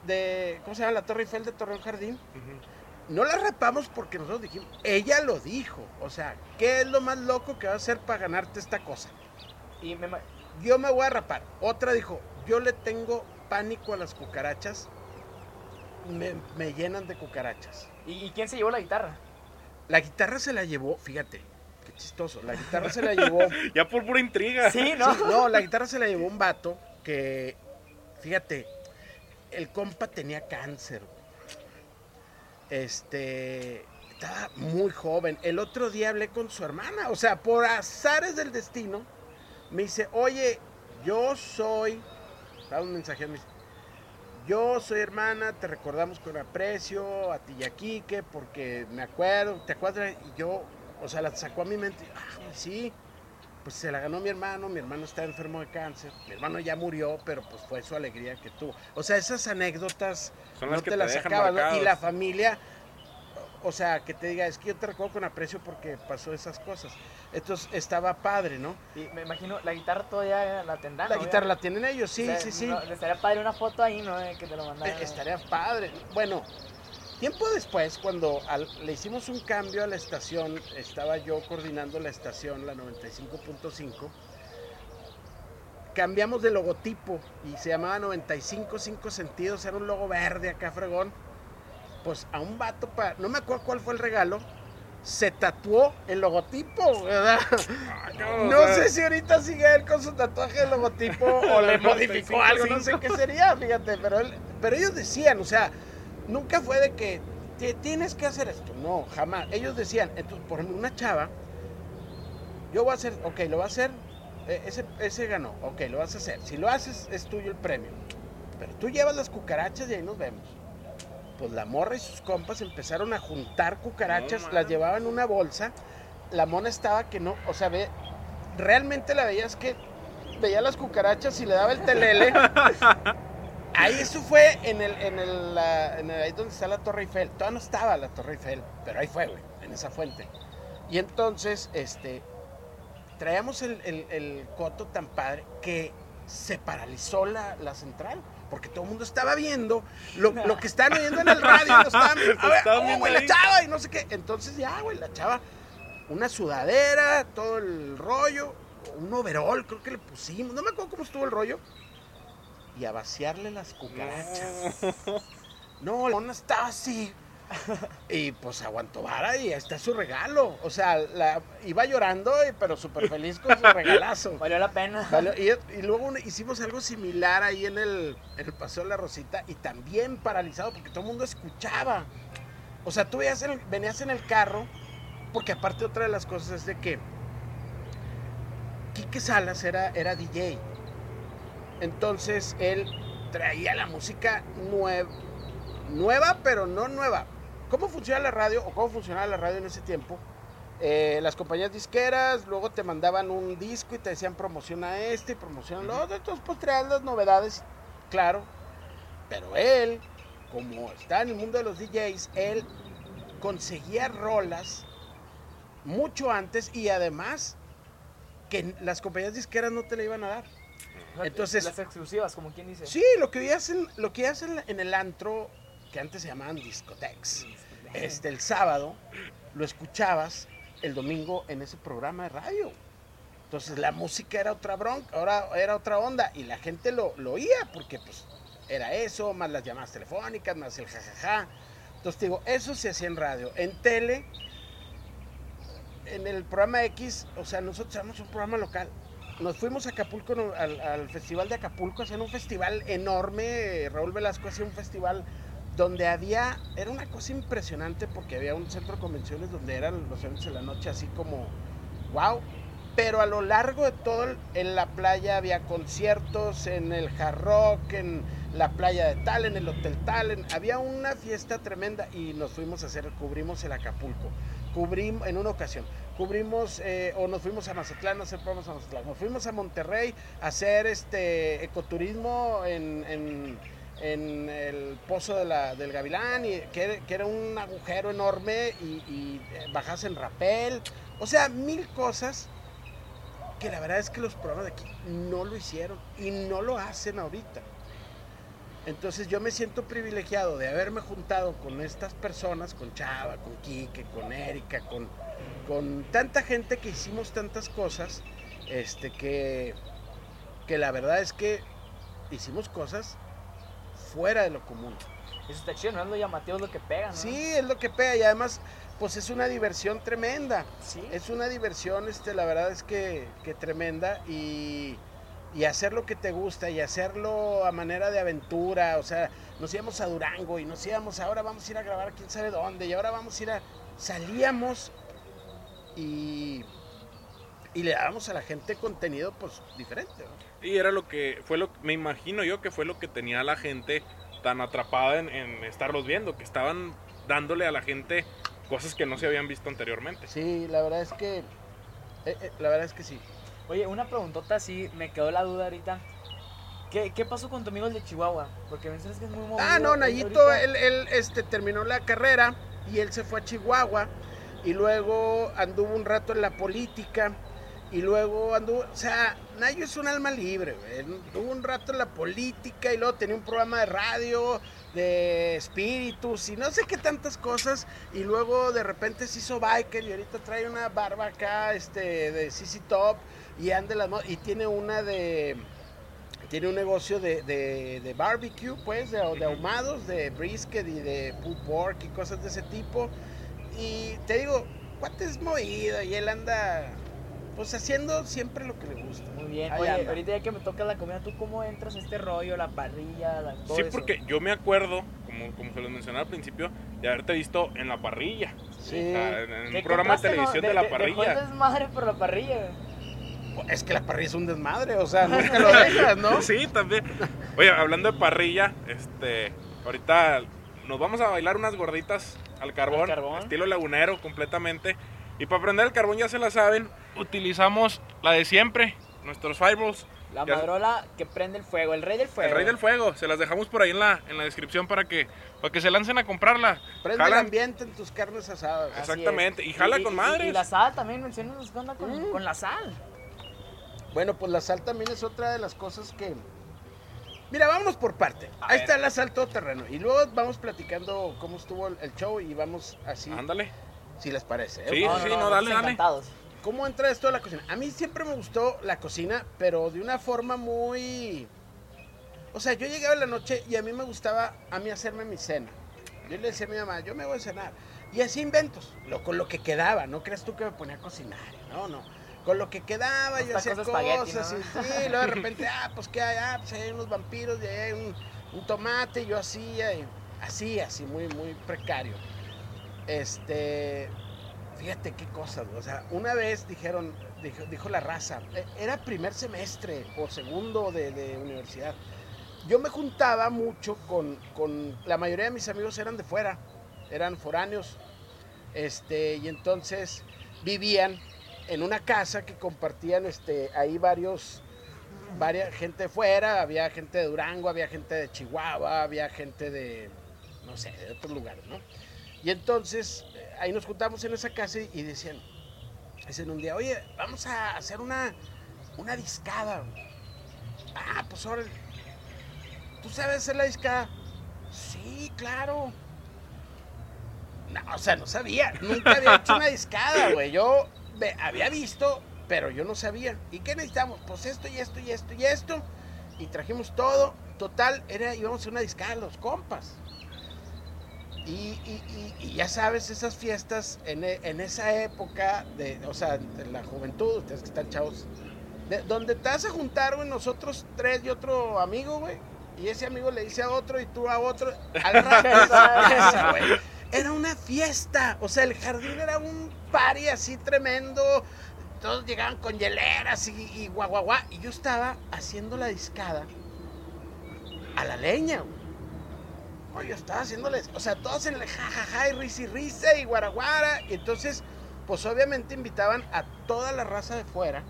de, ¿cómo se llama? La Torre Eiffel de Torreón Jardín. No la rapamos porque nosotros dijimos, ella lo dijo. O sea, ¿qué es lo más loco que va a hacer para ganarte esta cosa? Y me, Yo me voy a rapar. Otra dijo, yo le tengo pánico a las cucarachas. Me, me llenan de cucarachas. ¿y, y quién se llevó la guitarra? La guitarra se la llevó, fíjate, qué chistoso. La guitarra se la llevó. *laughs* Ya por pura intriga. Sí, ¿no? Sí, no, la guitarra se la llevó un vato que, fíjate, el compa tenía cáncer. Este, estaba muy joven. El otro día hablé con su hermana, o sea, por azares del destino, me dice, oye, yo soy, da un mensaje, me dice, yo soy hermana, te recordamos con aprecio, a ti y a Quique, porque me acuerdo, ¿te acuerdas? Y yo, o sea, la sacó a mi mente, ah, sí, pues se la ganó mi hermano, mi hermano está enfermo de cáncer, mi hermano ya murió, pero pues fue su alegría que tuvo. O sea, esas anécdotas Son no que te te las dejan acabas, ¿no? Y la familia, o sea, que te diga, es que yo te recuerdo con aprecio porque pasó esas cosas. Entonces estaba padre, ¿no? Y me imagino, la guitarra todavía la tendrán. La ¿no? guitarra la tienen ellos, sí, O sea, sí, sí. no, estaría padre una foto ahí, ¿no? Eh, Que te lo mandaran. Eh, Estaría padre. Bueno, tiempo después, cuando al- le hicimos un cambio a la estación, estaba yo coordinando la estación, la 95.5, cambiamos de logotipo y se llamaba 95 5 sentidos, era un logo verde acá fregón. Pues a un vato, pa- no me acuerdo cuál fue el regalo, se tatuó el logotipo, ¿verdad? *laughs* Ah, No o sea, sé si ahorita sigue él con su tatuaje de logotipo o le modificó algo, no sé qué sería, fíjate, pero, él- pero ellos decían, o sea, nunca fue de que "Te- tienes que hacer esto, no, jamás. Ellos decían, entonces, por ejemplo, una chava, yo voy a hacer, ok, lo va a hacer, eh, ese, ese ganó, ok, lo vas a hacer. Si lo haces, es tuyo el premio. Pero tú llevas las cucarachas y ahí nos vemos. Pues la morra y sus compas empezaron a juntar cucarachas, No, las llevaban en una bolsa. La mona estaba que no, o sea, ve, realmente la veías que veía las cucarachas y le daba el telele. *laughs* Ahí eso fue en el, en el, la- en el- ahí donde está la Torre Eiffel. Todavía no estaba la Torre Eiffel, pero ahí fue, güey, en esa fuente. Y entonces, este, traíamos el, el- el coto tan padre que se paralizó la, la central. Porque todo el mundo estaba viendo lo, lo que estaban oyendo en el radio. Lo estaban, *laughs* a ver, oh, güey, la chava y no sé qué. Entonces ya, güey, la chava, una sudadera, todo el rollo, un overol, creo que le pusimos. No me acuerdo cómo estuvo el rollo. Y a vaciarle las cucarachas. No, la mona estaba así. Y pues aguantó vara y ahí está su regalo. O sea, la, iba llorando, pero súper feliz con su regalazo. *laughs* Valió la pena. Y, y luego hicimos algo similar ahí en el, en el Paseo de la Rosita y también paralizado porque todo el mundo escuchaba. O sea, tú el- venías en el carro, porque aparte otra de las cosas es de que Quique Salas era, era DJ. Entonces él traía la música nueva, nueva, pero no nueva. ¿Cómo funciona la radio o cómo funcionaba la radio en ese tiempo? Eh, las compañías disqueras luego te mandaban un disco y te decían promociona este y promociona lo otro, entonces pues traían las novedades, claro. Pero él, como está en el mundo de los DJs, él conseguía rolas mucho antes y además que las compañías disqueras no te la iban a dar. Entonces- Las exclusivas, como quien dice. Sí, lo que hacen, lo que hacen en el antro, que antes se llamaban discotex, este, el sábado lo escuchabas el domingo en ese programa de radio. Entonces la música era otra bronca, ahora era otra onda y la gente lo, lo oía porque pues era eso, más las llamadas telefónicas, más el jajaja. Entonces digo, eso se hacía en radio. En tele, en el programa X, o sea, nosotros éramos un programa local. Nos fuimos a Acapulco, al festival de Acapulco, hacían un festival enorme. Raúl Velasco hacía un festival donde había, era una cosa impresionante porque había un centro de convenciones donde eran los eventos de la noche así como, wow. Pero a lo largo de todo, el- en la playa había conciertos, en el Hard Rock, en la playa de tal, en el Hotel tal, en- había una fiesta tremenda y nos fuimos a hacer, cubrimos el Acapulco, cubrimos, en una ocasión, cubrimos, eh, o nos fuimos a Mazatlán a hacer programas a Mazatlán, nos fuimos a Monterrey a hacer este ecoturismo en, en- el pozo de la- del Gavilán, y, que era un agujero enorme y, y eh, bajas en rapel, o sea, mil cosas que la verdad es que los programas de aquí no lo hicieron y no lo hacen ahorita. Entonces yo me siento privilegiado de haberme juntado con estas personas, con Chava, con Quique, con Erika, con, con tanta gente que hicimos tantas cosas, este, que, que la verdad es que hicimos cosas fuera de lo común. Eso está chido, no es lo llamativo, es lo que pega, ¿no? Sí, es lo que pega y además pues es una diversión tremenda. Sí. Es una diversión, este, la verdad es que, que tremenda y, y hacer lo que te gusta y hacerlo a manera de aventura. O sea, nos íbamos a Durango y nos íbamos, ahora vamos a ir a grabar quién sabe dónde y ahora vamos a ir a... Salíamos y, y le dábamos a la gente contenido pues diferente. ¿no? Y era lo que fue lo me imagino yo que fue lo que tenía la gente tan atrapada en, en estarlos viendo, que estaban dándole a la gente cosas que no se habían visto anteriormente. Sí, la verdad es que... eh, eh, la verdad es que sí. Oye, una preguntota así, me quedó la duda ahorita. ¿Qué, qué pasó con tu amigo el de Chihuahua? Porque mencionas que es muy movido. Ah, no, Nayito, él, él, este, terminó la carrera y él se fue a Chihuahua y luego anduvo un rato en la política y luego anduvo, o sea, Nayo es un alma libre, güey. Anduvo un rato en la política y luego tenía un programa de radio de espíritus y no sé qué tantas cosas y luego de repente se hizo biker y ahorita trae una barba acá este de CC Top y anda las y tiene una de tiene un negocio de, de- de barbecue, pues, de, de ahumados, de brisket y de pulled pork y cosas de ese tipo. Y te digo, cuate es movido y él anda, pues, haciendo siempre lo que le gusta. Muy bien. Ahí Oye, anda. ahorita ya que me toca la comida, ¿tú cómo entras a este rollo, la parrilla, la, todo Sí, eso? porque yo me acuerdo, como, como se los mencionaba al principio, de haberte visto en la parrilla. Sí. O sea, en, en ¿Qué un programa de no? televisión de, la parrilla. el desmadre por la parrilla. Es que la parrilla es un desmadre, o sea, *laughs* nunca lo dejas, ¿no? Sí, también. Oye, hablando de parrilla, este, ahorita nos vamos a bailar unas gorditas al carbón, ¿Al carbón? estilo lagunero completamente. Y para prender el carbón ya se la saben, utilizamos la de siempre, nuestros fireballs. La Ya- madrola que prende el fuego, el rey del fuego. El rey del fuego, se las dejamos por ahí en la, en la descripción para que, para que se lancen a comprarla. Prende el Jalan- ambiente en tus carnes asadas. Así Exactamente, es. y jala con madres. Y, la sal también, onda con, Mm. con la sal. Bueno, pues la sal también es otra de las cosas que... Mira, vámonos por parte. Ahí está la sal todoterreno. Y luego vamos platicando cómo estuvo el el show y vamos así, Ándale. si les parece. ¿eh? Sí, sí, sí, no, dale, dale. ¿Cómo entra esto a la cocina? A mí siempre me gustó la cocina, pero de una forma muy... O sea, yo llegaba en la noche y a mí me gustaba a mí hacerme mi cena. Yo le decía a mi mamá, yo me voy a cenar. Y así inventos, lo, con lo que quedaba. No creas tú que me ponía a cocinar. No, no. Con lo que quedaba, yo hacía cosas. ¿no? Y, sí, luego de *laughs* repente, ah, pues que hay, ah, pues hay unos vampiros, y hay un, un tomate, y yo hacía, y así, así, muy, muy precario. Este, fíjate qué cosas, o sea, una vez dijeron, dijo, dijo la raza, eh, era primer semestre o segundo de, de universidad. Yo me juntaba mucho con, con, la mayoría de mis amigos eran de fuera, eran foráneos, este, y entonces vivían en una casa que compartían, este, ahí varios, varias gente de fuera, había gente de Durango, había gente de Chihuahua, había gente de, no sé, de otros lugares, ¿no? Y entonces eh, ahí nos juntamos en esa casa y, decían, dicen un día, oye, vamos a hacer una, una discada. Ah, pues ahora, ¿tú sabes hacer la discada? Sí, claro. No, o sea, no sabía, nunca había hecho una *laughs* discada, güey. Yo había visto, pero yo no sabía. ¿Y qué necesitamos? Pues esto y esto y esto y esto. Y trajimos todo. Total, era, íbamos a hacer una discada los compas. Y, y- y- y ya sabes, esas fiestas en, e- en esa época, de, o sea, de la juventud, ustedes que están chavos, de- donde te vas a juntar, güey, nosotros tres y otro amigo, güey, y ese amigo le dice a otro y tú a otro, al *laughs* rato güey. Era una fiesta, o sea, el jardín era un party así tremendo, todos llegaban con hieleras y, y guau, y yo estaba haciendo la discada a la leña, güey. Oye, estaba haciéndoles, o sea, todos en el jajaja y risa y risa y guaraguara. Y entonces, pues obviamente invitaban a toda la raza de fuera.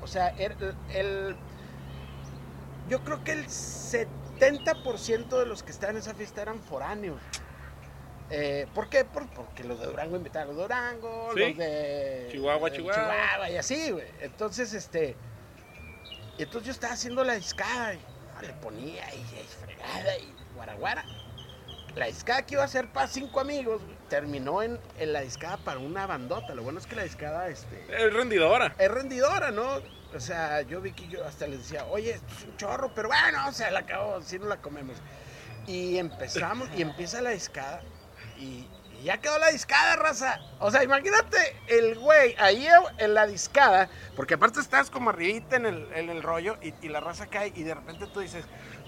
O sea, el, el- yo creo que el 70% de los que estaban en esa fiesta eran foráneos. Eh, ¿Por qué? Por- porque los de Durango invitaron a los de Durango, Sí. los de Chihuahua, de Chihuahua. y así, güey. Entonces, este, entonces yo estaba haciendo la discada y ah, le ponía y, y fregada y guaraguara. La discada que iba a ser para cinco amigos güey, terminó en, en la discada para una bandota. Lo bueno es que la discada este, Es rendidora. es rendidora, ¿no? O sea, yo vi que yo hasta les decía, oye, esto es un chorro, pero bueno, o sea, la acabo, si no la comemos. Y empezamos, y empieza la discada, y, y ya quedó la discada, raza. O sea, imagínate el güey ahí en la discada, porque aparte estás como arribita en el, en el rollo, y, y la raza cae, y de repente tú dices,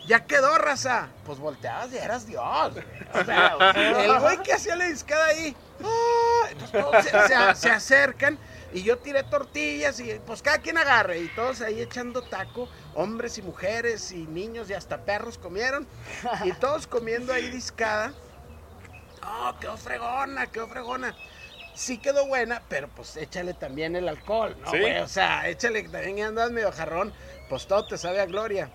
ya quedó, raza. Pues volteabas y eras Dios. O sea, *laughs* el güey que hacía la discada ahí. ¡ah! Entonces todos se, se- se acercan y yo tiré tortillas y pues cada quien agarre. Y todos ahí echando taco, hombres y mujeres y niños y hasta perros comieron. Y todos comiendo ahí discada. Oh, quedó fregona, quedó fregona. Sí quedó buena, pero pues échale también el alcohol, ¿no, Sí. güey? O sea, échale también y andas medio jarrón, pues todo te sabe a gloria.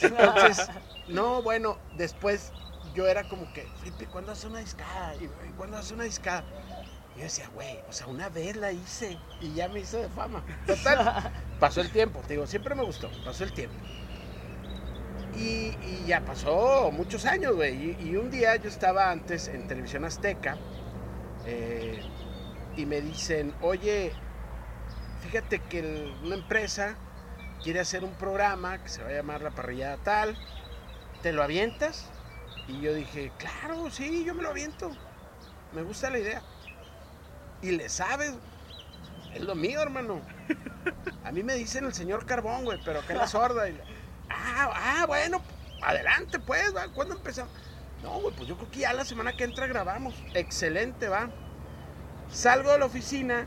Entonces, *laughs* no, bueno, después yo era como que, Felipe, ¿cuándo hace una discada? ¿Y y cuándo hace una discada? Y yo decía, güey, o sea, una vez la hice y ya me hice de fama. Total, *laughs* pasó el tiempo, te digo, siempre me gustó, pasó el tiempo. Y, y ya pasó muchos años, güey. Y, y un día yo estaba antes en Televisión Azteca eh, y me dicen, oye, fíjate que el- una empresa quiere hacer un programa que se va a llamar La Parrillada Tal, ¿te lo avientas? Y yo dije, claro, sí, yo me lo aviento. Me gusta la idea. Y le sabes, es lo mío, hermano. *laughs* A mí me dicen el señor Carbón, güey, pero acá la sorda. Y, ah, ah, bueno, adelante, pues, ¿va? ¿cuándo empezamos? No, güey, pues yo creo que ya la semana que entra grabamos. Excelente, va. Salgo de la oficina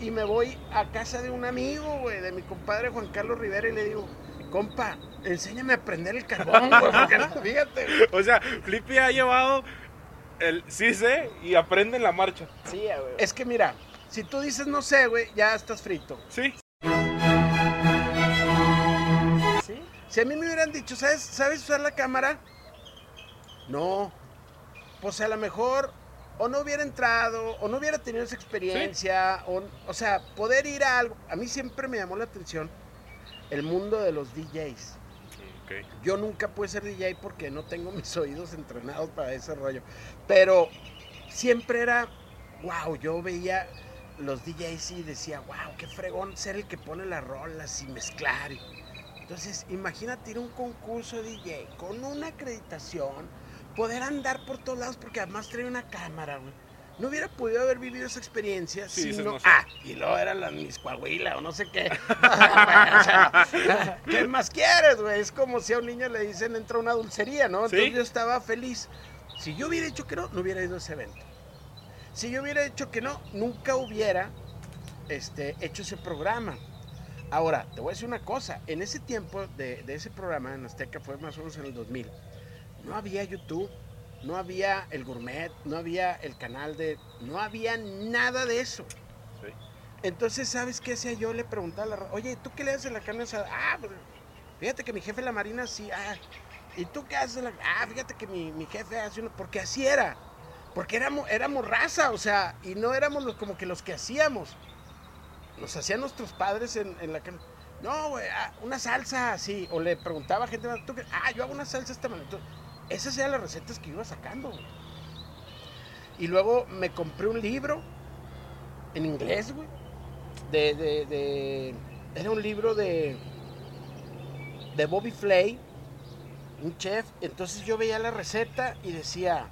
y me voy a casa de un amigo, güey, de mi compadre Juan Carlos Rivera y le digo, compa, enséñame a prender el carbón, güey, porque no, fíjate, güey. *laughs* O sea, Flippy ha llevado el sí sé y aprende en la marcha. Sí, güey. Es que mira, si tú dices no sé, güey, ya estás frito. Sí. Si a mí me hubieran dicho, ¿sabes, ¿sabes usar la cámara? No. Pues a lo mejor o no hubiera entrado, o no hubiera tenido esa experiencia, o, o sea, poder ir a algo. A mí siempre me llamó la atención el mundo de los DJs. Yo nunca pude ser DJ porque no tengo *laughs* mis oídos entrenados para ese rollo. Pero siempre era, wow, yo veía los DJs y decía, wow, qué fregón ser el que pone las rolas y mezclar. y- Entonces, imagínate ir a un concurso de DJ con una acreditación, poder andar por todos lados, porque además traía una cámara, güey. No hubiera podido haber vivido esa experiencia Sí, si no... no sé. Ah, y luego eran las mis Coahuila o no sé qué. *laughs* O sea, ¿Qué más quieres, güey? Es como si a un niño le dicen entra a una dulcería, ¿no? Entonces Sí. yo estaba feliz. Si yo hubiera dicho que no, no hubiera ido a ese evento. Si yo hubiera dicho que no, nunca hubiera este, hecho ese programa. Ahora, te voy a decir una cosa. En ese tiempo de, de ese programa en Azteca, fue más o menos en el 2000, no había YouTube, no había el gourmet, no había el canal de... No había nada de eso. Sí. Entonces, ¿sabes qué hacía yo? Le preguntaba a la... Oye, ¿tú qué le haces a la carne asada? Ah, pues, fíjate que mi jefe de la marina sí... Ah, ¿y tú qué haces? a La... Ah, fíjate que mi, mi jefe hace uno... Porque así era. Porque éramos, éramos raza, o sea, y no éramos los, como que los que hacíamos. Los hacían nuestros padres en, la carne. No, güey, ah, una salsa así. O le preguntaba a gente, ¿tú qué? Ah, yo hago una salsa esta manera. Entonces, esas eran las recetas que iba sacando, güey. Y luego me compré un libro en inglés, güey. De- Era un libro de. De Bobby Flay, un chef. Entonces yo veía la receta y decía: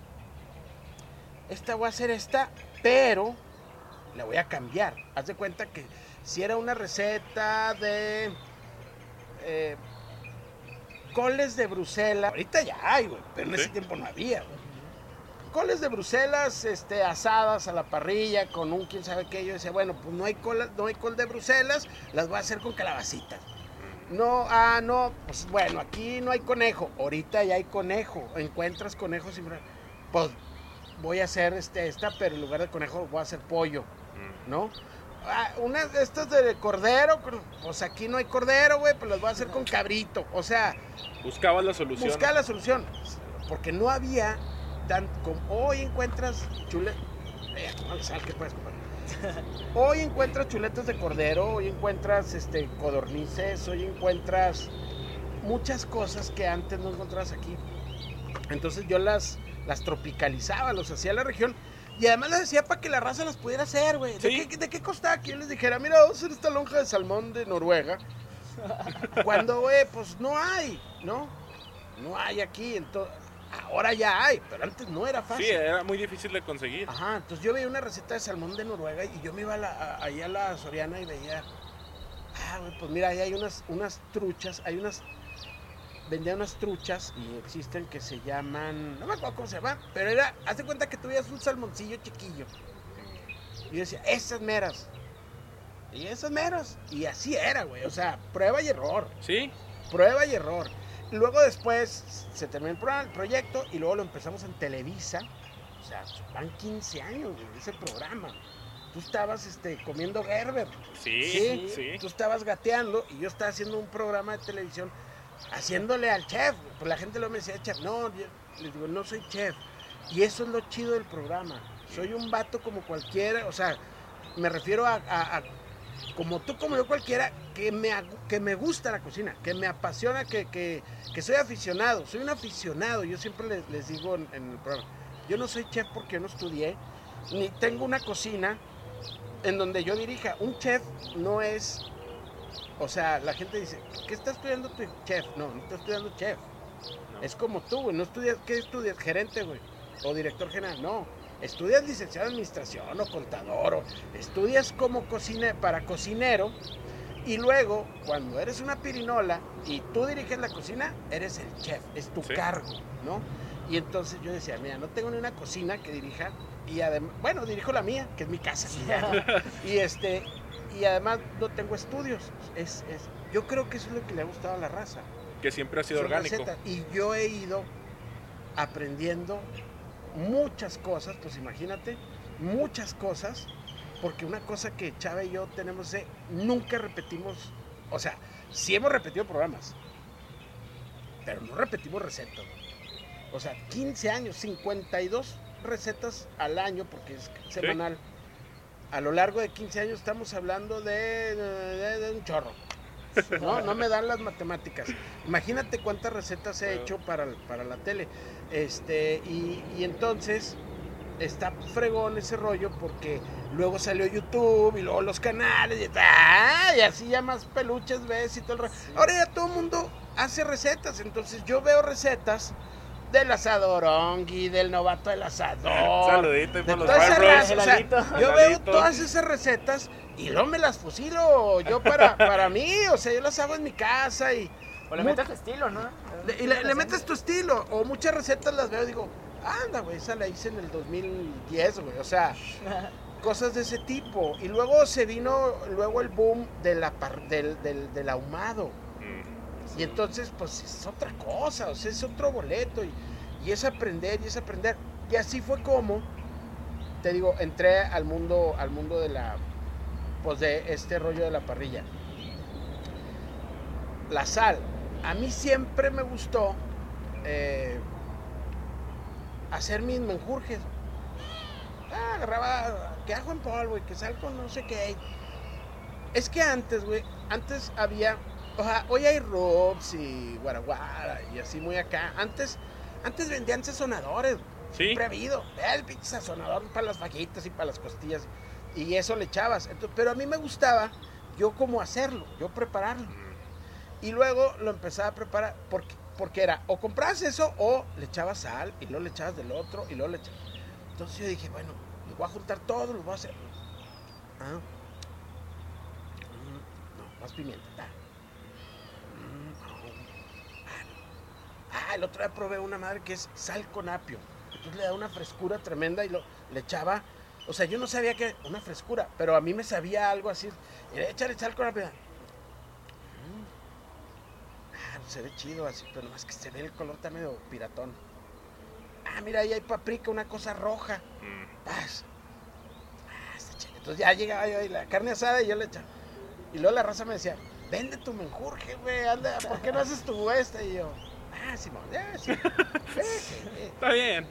Esta voy a hacer esta, pero la voy a cambiar. Haz de cuenta que si era una receta de. eh, coles de Bruselas. Ahorita ya hay, güey, pero en Sí. ese tiempo no había, güey. Coles de Bruselas, este, asadas a la parrilla con un quién sabe qué. Yo decía, bueno, pues no hay col, no hay col de Bruselas, las voy a hacer con calabacitas. No, ah, no, pues bueno, aquí no hay conejo. Ahorita ya hay conejo. Encuentras conejos y pues voy a hacer este, esta, pero en lugar de conejo voy a hacer pollo, ¿no? Ah, unas de estas de cordero, pues aquí no hay cordero, güey, pues las voy a hacer con cabrito. O sea, Buscabas la solución. buscar la solución. Porque no había tan como hoy encuentras chule. Eh, no sabes qué puedes comprar. *laughs* Hoy encuentras chuletas de cordero, hoy encuentras este codornices, hoy encuentras muchas cosas que antes no encontrabas aquí. Entonces yo las, las tropicalizaba, los hacía a la región. Y además las hacía para que la raza las pudiera hacer, güey. ¿De, Sí. qué, ¿De qué costaba que yo les dijera, mira, vamos a hacer esta lonja de salmón de Noruega? *laughs* Cuando, güey, pues no hay, ¿no? No hay aquí. Entonces, ahora ya hay, pero antes no era fácil. Sí, era muy difícil de conseguir. Ajá, entonces yo veía una receta de salmón de Noruega y yo me iba a la- a- ahí a la Soriana y veía, ah, güey, pues mira, ahí hay unas, unas truchas, hay unas, vendían unas truchas y existen que se llaman, no me acuerdo cómo se llaman, pero era, haz de cuenta que tuvieras un salmoncillo chiquillo. Y yo decía, esas meras. Y esas meras. Y así era, güey, o sea, prueba y error Sí, prueba y error. Luego después se terminó el, pro- el proyecto y luego lo empezamos en Televisa. O sea, van 15 años de ese programa. Tú estabas este, comiendo Gerber. sí, sí. Tú estabas gateando y yo estaba haciendo un programa de televisión haciéndole al chef. Pues la gente luego me decía, chef, no, yo les digo, no soy chef. Y eso es lo chido del programa. Soy un vato como cualquiera, o sea, me refiero a, como tú, como yo cualquiera, que me, que me gusta la cocina, que me apasiona, que, que, soy aficionado. Soy un aficionado, yo siempre les, les digo en, el programa, yo no soy chef porque no estudié, ni tengo una cocina en donde yo dirija. Un chef no es, o sea, la gente dice, ¿qué está estudiando tu chef? No, no está estudiando chef. Es como tú, güey, no estudias, ¿qué estudias? Gerente, güey, o director general, no. Estudias licenciado en administración o contador, o estudias como cocina para cocinero y luego, cuando eres una pirinola y tú diriges la cocina, eres el chef, es tu Sí. cargo, ¿no? Y entonces yo decía, mira, no tengo ni una cocina que dirija y además, bueno, dirijo la mía, que es mi casa. *laughs* y este, y además no tengo estudios. Es, es, yo creo que eso es lo que le ha gustado a la raza. Que siempre ha sido Son orgánico. recetas. Y yo he ido aprendiendo muchas cosas, pues imagínate, muchas cosas, porque una cosa que Chava y yo tenemos de nunca repetimos, o sea, sí hemos repetido programas, pero no repetimos recetas. O sea, 15 años, 52 recetas al año, porque es semanal. A lo largo de 15 años estamos hablando de, de- de un chorro. No, no me dan las matemáticas. Imagínate cuántas recetas he hecho para, para la tele. Este, y, y entonces está fregón ese rollo porque luego salió YouTube y luego los canales y, ¡ah! y así ya más peluches ves y todo el rollo. Ahora ya todo el mundo hace recetas, entonces yo veo recetas del asadorongui, del novato del asador. *laughs* Saludito y por los raza, o sea, Heladito. yo veo todas esas recetas y luego me las fusilo yo para, *laughs* para mí, o sea, yo las hago en mi casa y, O le metes tu estilo, ¿no? le, y le- le metes tu estilo. O muchas recetas las veo y digo, anda, güey, esa la hice en el 2010, güey, o sea, *laughs* cosas de ese tipo. Y luego se vino luego el boom de la par- del, del, del ahumado. Y entonces, pues es otra cosa, o sea, es otro boleto. Y, y es aprender, y es aprender. Y así fue como, te digo, entré al mundo, al mundo de la, pues de este rollo de la parrilla. La sal. A mí siempre me gustó eh, hacer mis menjurjes. Ah, agarraba que ajo en polvo y que sal con no sé qué. Es que antes, güey, antes había, o sea, hoy hay rubs y guaraguara y así muy acá. Antes, antes vendían sazonadores, Sí. siempre ha habido. El pinche sazonador para las fajitas y para las costillas. Y eso le echabas. Entonces, pero a mí me gustaba yo cómo hacerlo, yo prepararlo. Y luego lo empezaba a preparar porque, porque era o comprabas eso o le echabas sal y luego le echabas del otro y luego le echabas. Entonces yo dije, bueno, lo voy a juntar todo, lo voy a hacer. Ah. Mm, No, más pimienta. ta. Mm, no. Ah, no. Ah, el otro día probé una madre que es sal con apio. Entonces le da una frescura tremenda y lo, le echaba. O sea, yo no sabía que una frescura, pero a mí me sabía algo así. Y échale sal con apio. Mm. Ah, pues se ve chido así, pero más que se ve el color está medio piratón. Ah, mira, ahí hay paprika, una cosa roja. Mm. Paz. Ah, está chido. Entonces ya llegaba yo y la carne asada y yo le echaba. Y luego la raza me decía, vende tu menjurje, güey, anda, ¿por qué no haces tu esta? Y yo, ah, Simón, ya, sí. Sí, sí". Está bien.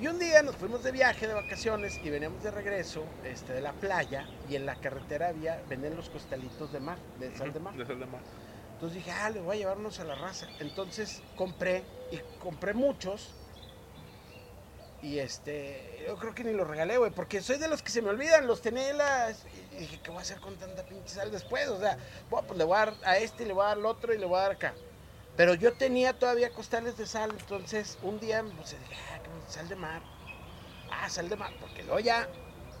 Y un día nos fuimos de viaje, de vacaciones, y veníamos de regreso este, de la playa, y en la carretera había, venden los costalitos de mar, de sal de mar. De sal de mar. Entonces dije, ah, le voy a llevarnos a la raza. Entonces compré, y compré muchos. Y este, yo creo que ni los regalé, güey, porque soy de los que se me olvidan, los tenía en las... Y dije, ¿qué voy a hacer con tanta pinche sal después? O sea, bueno, pues le voy a dar a este, y le voy a dar al otro, y le voy a dar acá. Pero yo tenía todavía costales de sal, entonces un día pues, dije, ah, sal de mar. Ah, sal de mar, porque luego ya,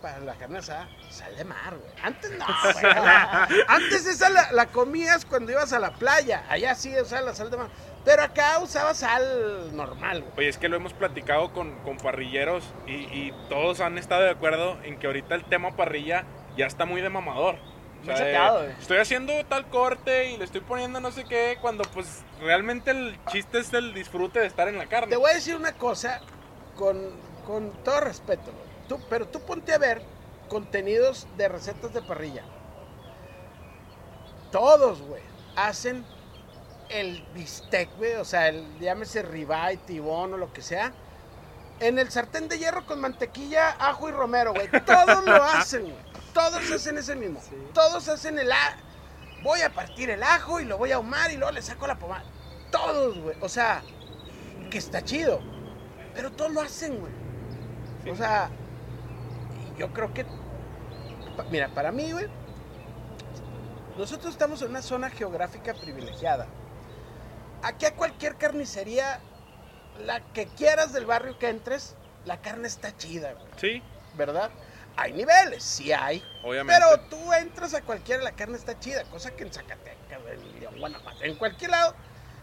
para la carne asada, sal de mar, güey. Antes no, güey. *laughs* Antes esa la, la comías cuando ibas a la playa. Allá sí usaba la sal de mar. Pero acá usaba sal normal, güey. Oye, es que lo hemos platicado con, con parrilleros y, y todos han estado de acuerdo en que ahorita el tema parrilla ya está muy de mamador. Muy chateado, estoy haciendo tal corte y le estoy poniendo no sé qué, cuando pues realmente el chiste es el disfrute de estar en la carne. Te voy a decir una cosa con, con todo respeto. Tú, pero tú ponte a ver contenidos de recetas de parrilla. Todos, güey, hacen el bistec, güey, o sea, el, llámese ribeye, tibón o lo que sea, en el sartén de hierro con mantequilla, ajo y romero, güey. *laughs* Todos lo hacen, güey. Todos hacen ese mismo. Todos hacen el... a- Voy a partir el ajo y lo voy a ahumar y luego le saco la pomada. Todos, güey. O sea, que está chido. Pero todos lo hacen, güey. O sea, yo creo que... Mira, para mí, güey, nosotros estamos en una zona geográfica privilegiada. Aquí a cualquier carnicería, la que quieras del barrio que entres, la carne está chida, güey, Sí, ¿verdad? Hay niveles, sí hay. obviamente. Pero tú entras a cualquiera, la carne está chida, cosa que en Zacatecas, en León, Guanajuato, en cualquier lado,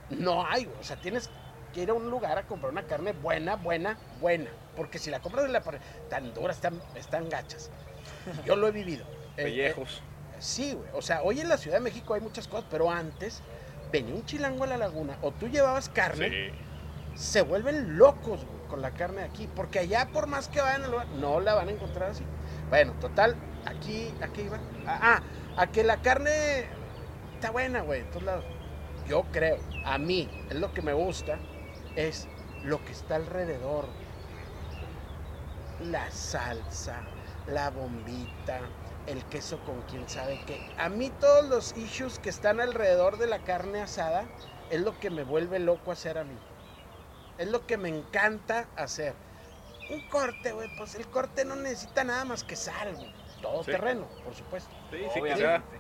no hay. O sea, tienes que ir a un lugar a comprar una carne buena, buena, buena. Porque si la compras en la pared, tan dura, están, están gachas. Yo lo he vivido. *laughs* Eh, Pellejos. eh, sí, güey. O sea, hoy en la Ciudad de México hay muchas cosas, pero antes venía un chilango a la laguna o tú llevabas carne Sí. se vuelven locos güey, con la carne de aquí, porque allá por más que vayan al lugar, no la van a encontrar así. Bueno, total, aquí, aquí iba. Ah, ah, a que la carne está buena, güey, en todos lados. Yo creo, a mí, es lo que me gusta, es lo que está alrededor. La salsa, la bombita, el queso con quién sabe qué. A mí todos los issues que están alrededor de la carne asada es lo que me vuelve loco hacer a mí. Es lo que me encanta hacer. Un corte, güey, pues el corte no necesita nada más que sal, güey. Todo Sí. terreno, por supuesto. Sí, sí, Obviamente.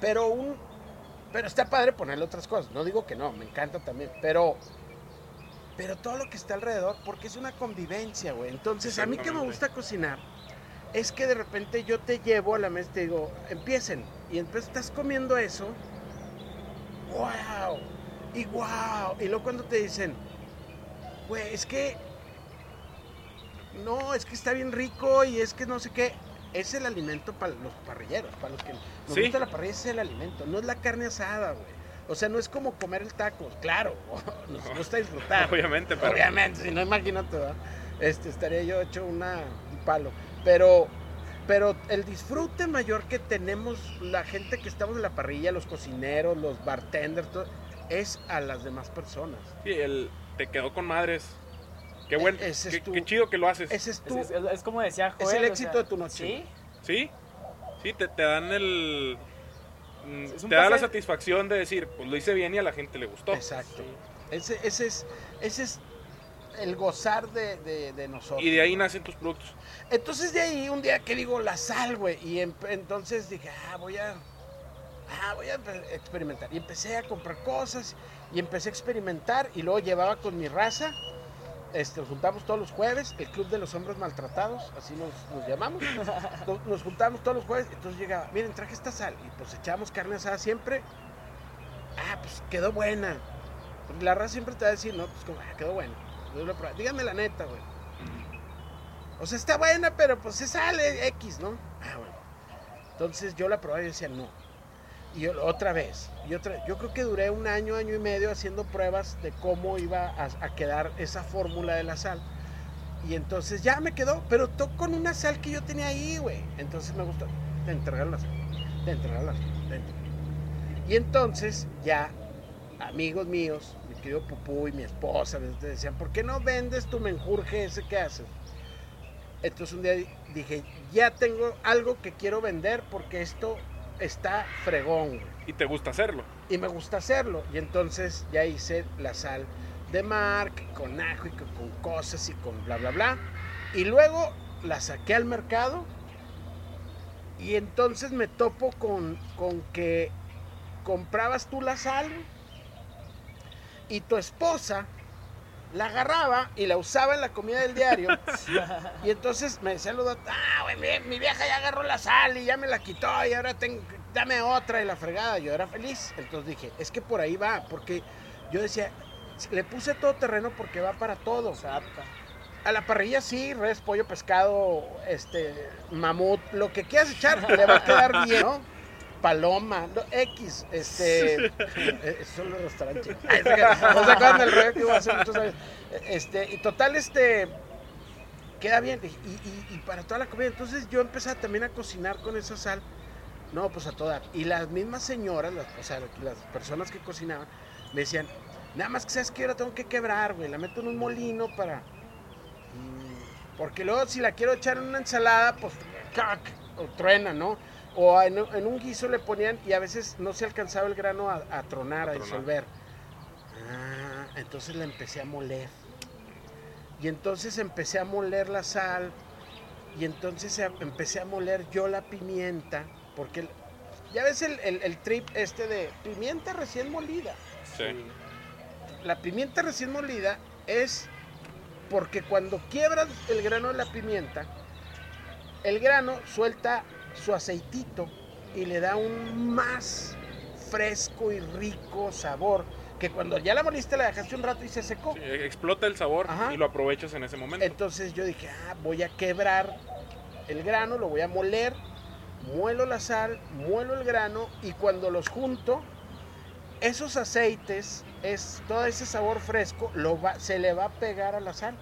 Pero un. Pero está padre ponerle otras cosas. No digo que no, me encanta también. Pero pero todo lo que está alrededor, porque es una convivencia, güey. Entonces, a mí que me gusta cocinar, es que de repente yo te llevo a la mesa y te digo, empiecen. Y entonces estás comiendo eso, wow, y wow. Y luego cuando te dicen, güey, es que, no, es que está bien rico y es que no sé qué. Es el alimento para los parrilleros, para los que nos Sí. gusta la parrilla, es el alimento, no es la carne asada, güey. O sea, no es como comer el taco, claro, *laughs* nos gusta disfrutar. Obviamente, pero Obviamente, si no imagínate, ¿verdad? Este, estaría yo hecho una, un palo. Pero, pero el disfrute mayor que tenemos la gente que estamos en la parrilla, los cocineros, los bartenders, todo, es a las demás personas. sí, el, te quedó con madres. Qué bueno, E- es qué, tu- qué chido que lo haces. Ese es Es, tu, es- es como decía Joel. el o éxito sea, de tu noche. Sí, Sí, sí, te, te dan el... mm, Es Te da la satisfacción de decir, pues lo hice bien y a la gente le gustó. exacto. Ese, ese es, ese es el gozar de, de- de nosotros. Y de ahí nacen tus productos. Entonces de ahí un día que digo la sal, güey, y em- entonces dije, ah, voy a, ah, voy a experimentar. Y empecé a comprar cosas y empecé a experimentar y luego llevaba con mi raza, este, nos juntamos todos los jueves, el Club de los Hombres Maltratados, así nos, nos llamamos. Nos, nos juntamos todos los jueves, entonces llegaba, miren, traje esta sal y pues echábamos carne asada siempre. Ah, pues quedó buena. Porque la raza siempre te va a decir, no, pues como, ah, quedó buena. Díganme la neta, güey. O sea, está buena, pero pues se sale X, ¿no? Ah, bueno. Entonces yo la probé y decía, no. Y otra vez. Y otra, yo creo que duré un año, año y medio haciendo pruebas de cómo iba a, quedar esa fórmula de la sal. Y entonces ya me quedó, pero to con una sal que yo tenía ahí, güey. Entonces me gustó. Te entregaron la sal. Te la sal. Y entonces ya amigos míos, mi querido Pupú y mi esposa, me decían, ¿por qué no vendes tu menjurje ese que haces? Entonces un día di- dije, ya tengo algo que quiero vender porque esto está fregón. güey, Y te gusta hacerlo. Y me gusta hacerlo. Y entonces ya hice la sal de mar, con ajo y con cosas y con bla, bla, bla. Y luego la saqué al mercado. Y entonces me topo con, con que comprabas tú la sal y tu esposa la agarraba y la usaba en la comida del diario. y entonces me decían los dos, ah, güey, mi, mi vieja ya agarró la sal y ya me la quitó y ahora tengo, dame otra y la fregada. Yo era feliz. Entonces dije, es que por ahí va, porque yo decía, le puse todo terreno porque va para todo. Exacto. A la parrilla sí, res, pollo, pescado, este, mamut, lo que quieras echar, le va a quedar bien, ¿no? Paloma, no, X, este, *laughs* eh, esos son los restaurantes. ¿No se acuerdan del rollo que hubo hace muchos años? Este, y total, este, queda bien, y, y- y para toda la comida. Entonces yo empecé también a cocinar con esa sal, no, pues a toda. Y las mismas señoras, las, o sea, las personas que cocinaban, me decían, nada más que sabes que la tengo que quebrar, güey, la meto en un molino para... Mm, Porque luego si la quiero echar en una ensalada, pues ¡cac! o truena, ¿no? O en, en un guiso le ponían y a veces no se alcanzaba el grano a, a tronar, a, A tronar. disolver. Ah, entonces la empecé a moler. Y entonces empecé a moler la sal. Y entonces a- empecé a moler yo la pimienta. Porque el- ya ves el, el- el trip este de pimienta recién molida. Sí. La pimienta recién molida es porque cuando quiebras el grano de la pimienta, el grano suelta su aceitito y le da un más fresco y rico sabor que cuando ya la moliste la dejaste un rato y se secó. Sí, explota el sabor Ajá. y lo aprovechas en ese momento. Entonces yo dije, ah, voy a quebrar el grano, lo voy a moler, muelo la sal, muelo el grano y cuando los junto, esos aceites, es, todo ese sabor fresco, lo va- se le va a pegar a la sal.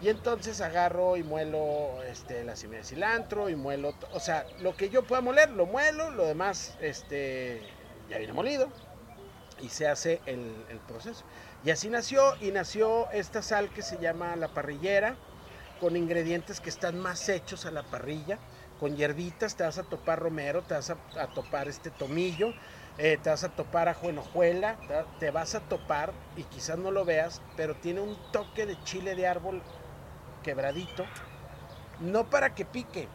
Y entonces agarro y muelo este, la semilla de cilantro y muelo, o sea, lo que yo pueda moler, lo muelo, lo demás este, ya viene molido y se hace el, proceso. Y así nació, y nació esta sal que se llama la parrillera, con ingredientes que están más hechos a la parrilla, con hierbitas, te vas a topar romero, te vas a, topar este tomillo, eh, te vas a topar ajo en hojuela, te, te vas a topar, y quizás no lo veas, pero tiene un toque de chile de árbol quebradito, no para que pique,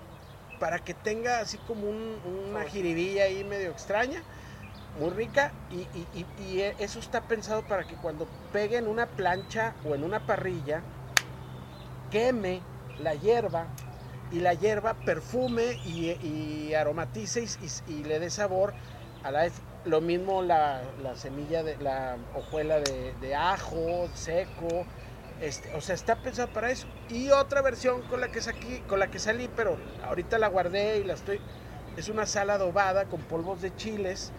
para que tenga así como un- una jiribilla ahí medio extraña, muy rica y, y- y- y eso está pensado para que cuando pegue en una plancha o en una parrilla, queme la hierba y la hierba perfume y, aromatice y, le dé sabor a la vez. Lo mismo la, la semilla de la hojuela de, de ajo seco. Este, o sea, está pensado para eso. Y otra versión con la que saquí, con la que salí, pero ahorita la guardé y la estoy. Es una sal adobada con polvos de chiles.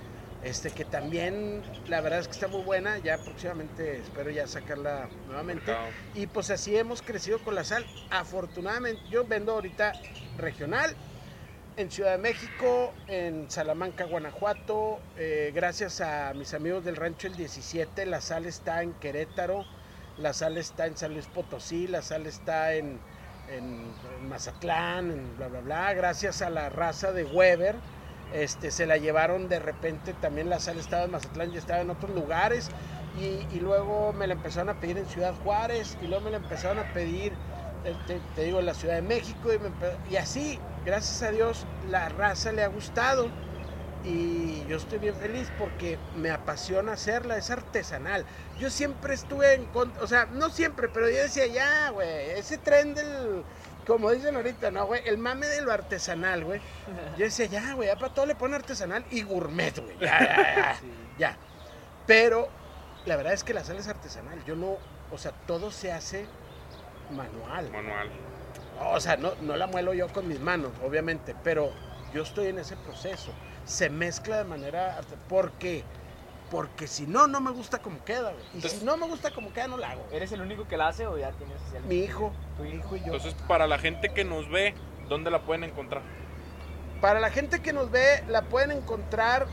Este que también la verdad es que está muy buena. Ya próximamente espero ya sacarla nuevamente. Y pues así hemos crecido con la sal. Afortunadamente, yo vendo ahorita regional en Ciudad de México, en Salamanca, Guanajuato. eh, gracias a mis amigos del Rancho El 17, la sal está en Querétaro, la sal está en San Luis Potosí, la sal está en, en- Mazatlán, en bla, bla, bla. Gracias a la raza de Weber. Este, se la llevaron de repente, también la sal estaba en Mazatlán y estaba en otros lugares. Y, luego me la empezaron a pedir en Ciudad Juárez y luego me la empezaron a pedir, te, digo, en la Ciudad de México. Y, me y así, gracias a Dios, la raza le ha gustado. Y yo estoy bien feliz porque me apasiona hacerla, es artesanal. Yo siempre estuve en contra, o sea, no siempre, pero yo decía, ya, güey, ese tren del, como dicen ahorita, ¿no, güey? El mame de lo artesanal, güey. Yo decía, ya, güey, ya para todo le ponen artesanal y gourmet, güey. Ya, ya, ya, ya. Pero la verdad es que la sal es artesanal. Yo no, o sea, todo se hace manual. Manual. O sea, no, no la muelo yo con mis manos, obviamente, pero yo estoy en ese proceso. Se mezcla de manera... arte- ¿Por qué? Porque si no, no me gusta como queda, güey. Y si no me gusta como queda, no la hago. ¿Eres el único que la hace o ya tienes así algo? Mi hijo, mi hijo y yo. Entonces, para la gente que nos ve, ¿dónde la pueden encontrar? Para la gente que nos ve, la pueden encontrar,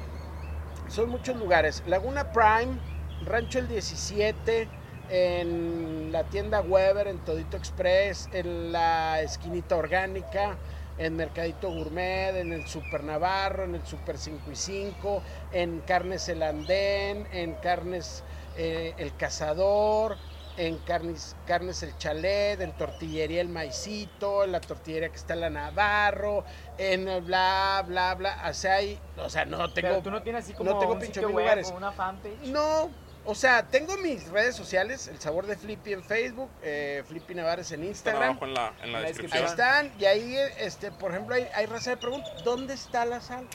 son muchos lugares. Laguna Prime, Rancho el 17, en la tienda Weber, en Todito Express, en la esquinita orgánica, en Mercadito Gourmet, en el Super Navarro, en el Super 5 y 5, en Carnes El Andén, en Carnes eh, El Cazador, en carnes, carnes El Chalet, en Tortillería El Maicito, en la tortillería que está en la Navarro, en el bla, bla, bla. O sea, hay- o sea no tengo... Pero tú no tienes así como no tengo un pinche sitio web lugares. una fanpage. No, o sea, tengo mis redes sociales, El Sabor de Flippy en Facebook, eh, Flippy Navarres en Instagram. abajo en la, en la En la Ahí descripción. están, y ahí, este, por ejemplo, hay, hay raza de preguntas, ¿dónde está la sal?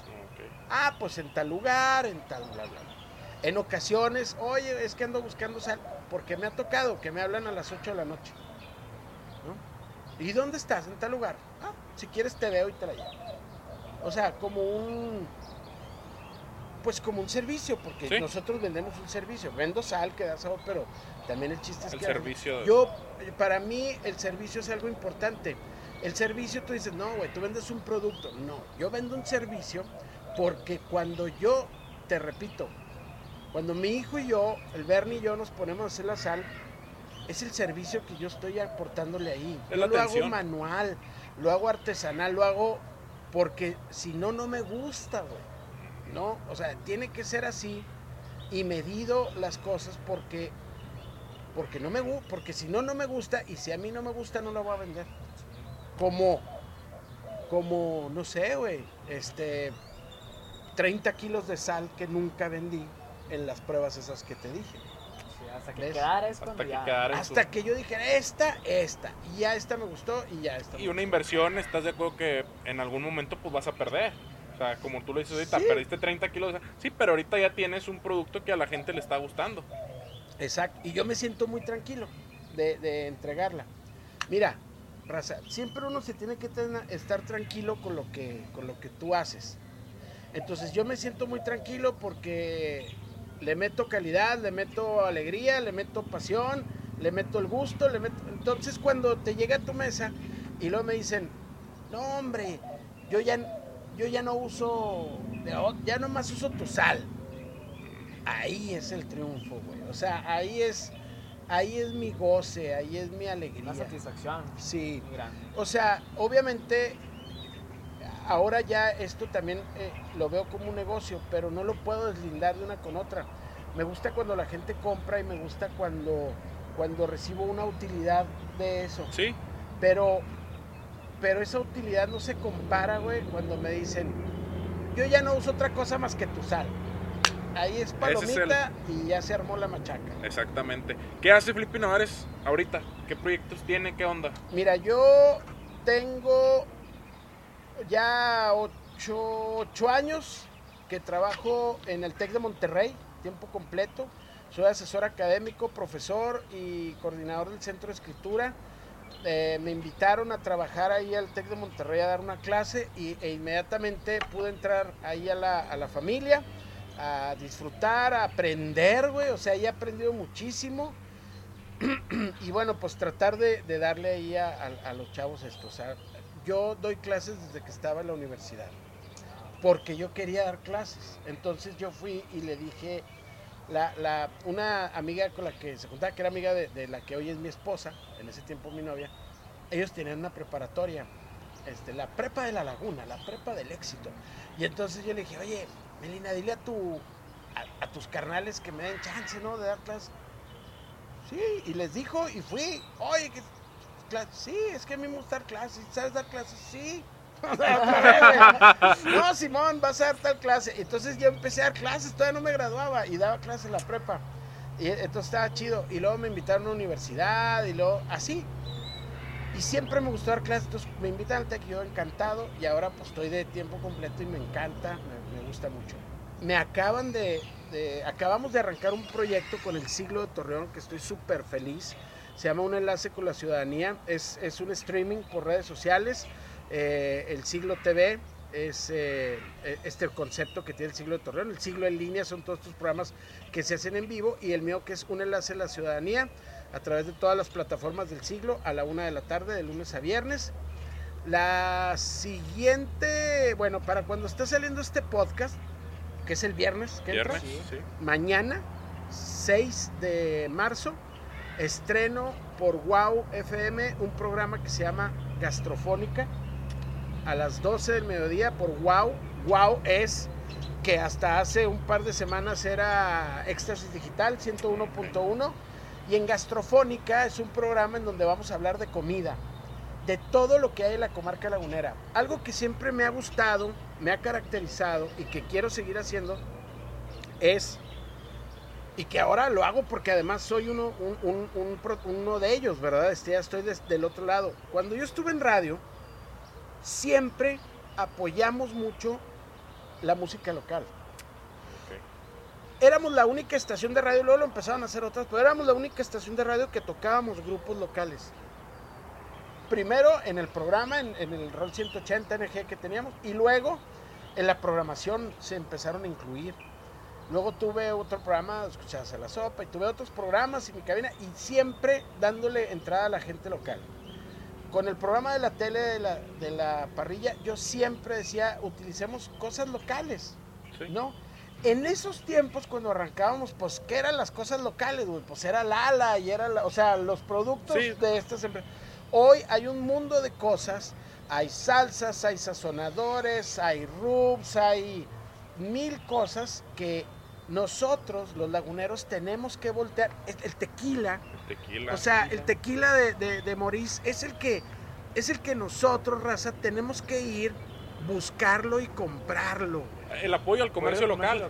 Ah, pues en tal lugar, en tal, bla, bla. bla. En ocasiones, oye, es que ando buscando sal, porque me ha tocado que me hablan a las 8 de la noche. ¿no? ¿Y dónde estás? En tal lugar. Ah, si quieres te veo y te la llevo. O sea, como un. Pues como un servicio, porque Sí. nosotros vendemos un servicio. Vendo sal que da sabor, pero también el chiste es El que. servicio. Yo, para mí, el servicio es algo importante. El servicio, tú dices, no, güey, tú vendes un producto. No, yo vendo un servicio porque cuando yo, te repito, cuando mi hijo y yo, el Bernie y yo nos ponemos a hacer la sal, es el servicio que yo estoy aportándole ahí. Es yo lo hago manual, lo hago artesanal, lo hago porque si no, no me gusta, güey. ¿No? O sea, tiene que ser así y medido las cosas porque porque no me porque si no no me gusta y si a mí no me gusta no la voy a vender. Como como no sé, güey, este 30 kilos de sal que nunca vendí en las pruebas esas que te dije. Sí, hasta que ¿Ves? quedara es Hasta que Hasta yo dijera esta, esta, y ya esta me gustó y ya esta. me Y una inversión, ¿estás de acuerdo que en algún momento pues vas a perder? O sea, como tú lo dices ahorita, Sí. perdiste 30 kilos. Sí, pero ahorita ya tienes un producto que a la gente le está gustando. Exacto. Y yo me siento muy tranquilo de, de entregarla. Mira, raza, siempre uno se tiene que tener- estar tranquilo con lo, que, con lo que tú haces. Entonces yo me siento muy tranquilo porque le meto calidad, le meto alegría, le meto pasión, le meto el gusto, le meto... Entonces cuando te llega a tu mesa y luego me dicen, no hombre, yo ya, yo ya no uso, ya nomás uso tu sal ahí es el triunfo, güey. O sea, ahí es, ahí es mi goce, ahí es mi alegría. Una satisfacción Sí. muy grande. O sea, obviamente, ahora ya esto también eh, lo veo como un negocio, pero no lo puedo deslindar de una con otra. Me gusta cuando la gente compra y me gusta cuando, cuando recibo una utilidad de eso. Sí, Pero, pero esa utilidad no se compara, güey, cuando me dicen, yo ya no uso otra cosa más que tu sal. ahí es palomita y ya se armó la machaca. Exactamente. ¿Qué hace Felipe Navares ahorita? ¿Qué proyectos tiene? ¿Qué onda? Mira, yo tengo ya ocho, ocho años que trabajo en el TEC de Monterrey, tiempo completo. Soy asesor académico, profesor y coordinador del Centro de Escritura. Eh, me invitaron a trabajar ahí al TEC de Monterrey a dar una clase y, e inmediatamente pude entrar ahí a la, a la familia, a disfrutar, a aprender, güey. O sea, ahí he aprendido muchísimo. *clears throat* y bueno, pues tratar de, darle ahí a, los chavos esto. O sea, yo doy clases desde que estaba en la universidad. Porque yo quería dar clases. Entonces yo fui y le dije, la, la- una amiga con la que se juntaba, que era amiga de la que hoy es mi esposa, en ese tiempo mi novia, ellos tenían una preparatoria, este, la prepa de la laguna, la prepa del éxito. Y entonces yo le dije, oye, Melina, dile a, tu, a, tus carnales que me den chance, ¿no? De dar clases. Sí, y les dijo y fui, oye, que sí, es que a mí me gusta dar clases, ¿sabes dar clases? Sí. *laughs* No, Simón, vas a dar tal clase. Entonces yo empecé a dar clases, todavía no me graduaba y daba clases en la prepa. Y entonces estaba chido. Y luego me invitaron a una universidad y luego así. Y siempre me gustó dar clases, entonces me invitan al TEC yo encantado. Y ahora pues estoy de tiempo completo y me encanta, me, gusta mucho. Me acaban de, de- acabamos de arrancar un proyecto con el siglo de Torreón que estoy súper feliz. Se llama Un Enlace con la Ciudadanía. Es, es un streaming por redes sociales. Eh, el siglo TV es eh, eh, este concepto que tiene el siglo de Torreón. El siglo en línea son todos estos programas que se hacen en vivo y el mío que es Un Enlace a la Ciudadanía a través de todas las plataformas del siglo a la una de la tarde de lunes a viernes. La siguiente, bueno, para cuando está saliendo este podcast, que es el viernes, que entra, Viernes, sí. mañana, 6 de marzo, estreno por Wow FM un programa que se llama Gastrofónica a las 12 del mediodía por Wow. Wow es que hasta hace un par de semanas era Éxtasis Digital 101.1 y en Gastrofónica es un programa en donde vamos a hablar de comida, de todo lo que hay en la comarca lagunera. Algo que siempre me ha gustado, me ha caracterizado y que quiero seguir haciendo es y que ahora lo hago porque además soy uno, uno de ellos, ¿verdad? Este, ya estoy del otro lado. Cuando yo estuve en radio, siempre apoyamos mucho la música local. Éramos la única estación de radio, luego lo empezaron a hacer otras, pero éramos la única estación de radio que tocábamos grupos locales. Primero en el programa, en, en el rol 180 NG que teníamos, y luego en la programación se empezaron a incluir. Luego tuve otro programa, escuchabas a la sopa, y tuve otros programas en mi cabina, y siempre dándole entrada a la gente local. Con el programa de la tele de la, de la parrilla, yo siempre decía, utilicemos cosas locales, ¿no? En esos tiempos, cuando arrancábamos, pues, ¿qué eran las cosas locales, güey? Pues era Lala y era, la- o sea, los productos Sí. de estas empresas. Hoy hay un mundo de cosas, hay salsas, hay sazonadores, hay rubs, hay mil cosas que nosotros, los laguneros, tenemos que voltear. El el tequila, Tequila. o sea, el tequila de, de, de Maurice es el que es el que nosotros, raza, tenemos que ir, buscarlo y comprarlo. el apoyo al comercio local.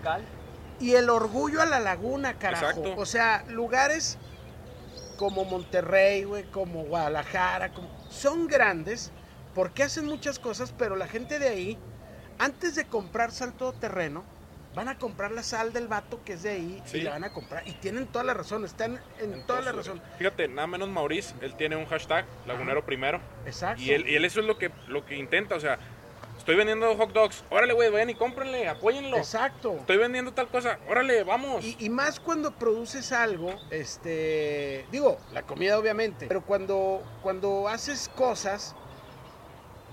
Y el orgullo a la laguna, carajo. Exacto. O sea, lugares como Monterrey, güey, como Guadalajara, como- son grandes porque hacen muchas cosas, pero la gente de ahí, antes de comprar sal todoterreno, van a comprar la sal del vato que es de ahí Sí. y la van a comprar. Y tienen toda la razón, están en, toda la razón. Fíjate, nada menos Maurice, él tiene un hashtag, lagunero primero. Exacto. Y él, y él eso es lo que, lo que intenta, o sea, estoy vendiendo hot dogs, órale, güey, vayan y cómprenle, apóyenlo. Exacto. Estoy vendiendo tal cosa, órale, vamos. Y, y más cuando produces algo, este, digo, la comida obviamente, pero cuando, cuando haces cosas,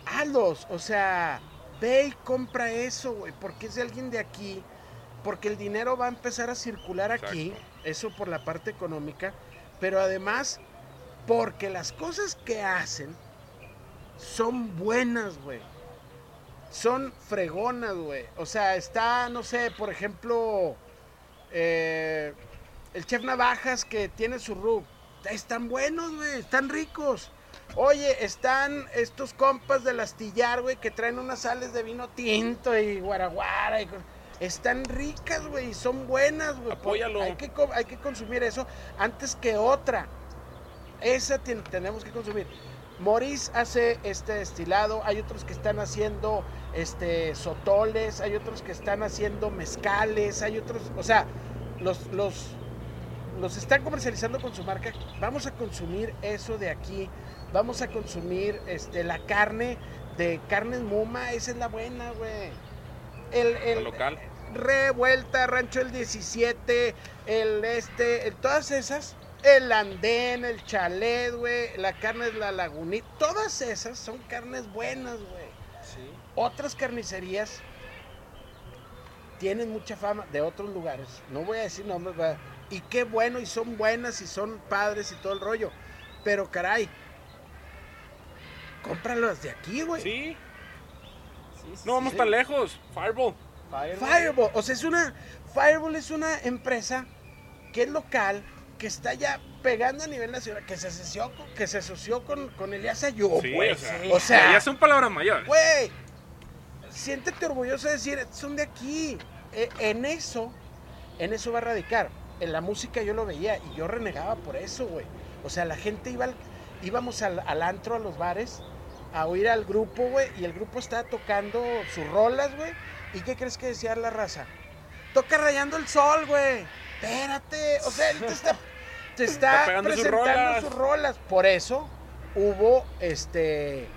hazlos, o sea, ve y compra eso, güey, porque es de alguien de aquí, porque el dinero va a empezar a circular aquí, eso por la parte económica, pero además porque las cosas que hacen son buenas, güey. Son fregonas, güey. O sea, está, no sé, por ejemplo, eh, el chef Navajas que tiene su rub. Están buenos, güey, están ricos. Oye, están estos compas del astillar, güey, que traen unas sales de vino tinto y guaraguara. Y están ricas, güey, y son buenas, güey. Apóyalo. Hay que, hay que consumir eso antes que otra. Esa tenemos que consumir. Morís hace este destilado, hay otros que están haciendo este sotoles, hay otros que están haciendo mezcales, hay otros, o sea, los, los, los están comercializando con su marca. Vamos a consumir eso de aquí. Vamos a consumir este la carne de carnes Muma, esa es la buena, güey. El, La el, local. Revuelta, Rancho el 17, el este, el- todas esas, el andén, el chalet, güey, la carne de la lagunita, todas esas son carnes buenas, güey. Otras carnicerías tienen mucha fama de otros lugares, no voy a decir nombres, ¿verdad? y qué bueno, y son buenas, y son padres, y todo el rollo, pero caray, cómpralas de aquí, güey. Sí, Sí, sí, no vamos sí. tan lejos. Fireball. Fireball. Fireball, o sea, es una. Fireball es una empresa que es local, que está ya pegando a nivel nacional, que se asoció con, que se asoció con, con Elías Ayub, Sí, güey. o sea, O sea, ya son palabras mayores. güey, siéntete orgulloso de decir, son de aquí. E- en eso, en eso va a radicar. En la música yo lo veía y yo renegaba por eso, güey. O sea, la gente iba al- íbamos al, al antro, a los bares, a oír al grupo, güey, y el grupo estaba tocando sus rolas, güey. ¿Y qué crees que decía la raza? Toca rayando el sol, güey. Espérate, o sea, él te está, *laughs* te está, Está pegando sus presentando rolas. sus rolas. Por eso hubo este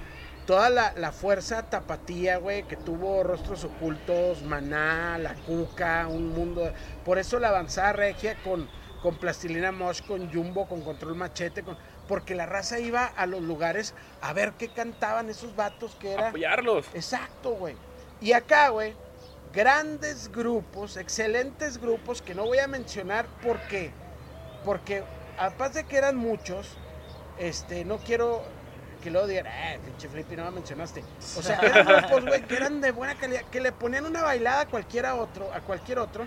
toda la, la fuerza tapatía, güey, que tuvo rostros ocultos, Maná, La Cuca, un mundo. Por eso la avanzada regia con, con Plastilina Mosh, con Jumbo, con Control Machete, con, porque la raza iba a los lugares a ver qué cantaban esos vatos que era. Apoyarlos. Exacto, güey. Y acá, güey, grandes grupos, excelentes grupos que no voy a mencionar porque, porque aparte de que eran muchos, este, no quiero que luego digan, eh, pinche Flippy, no me mencionaste. O sea, eran *laughs* grupos, güey, que eran de buena calidad, que le ponían una bailada a cualquiera otro, a cualquier otro.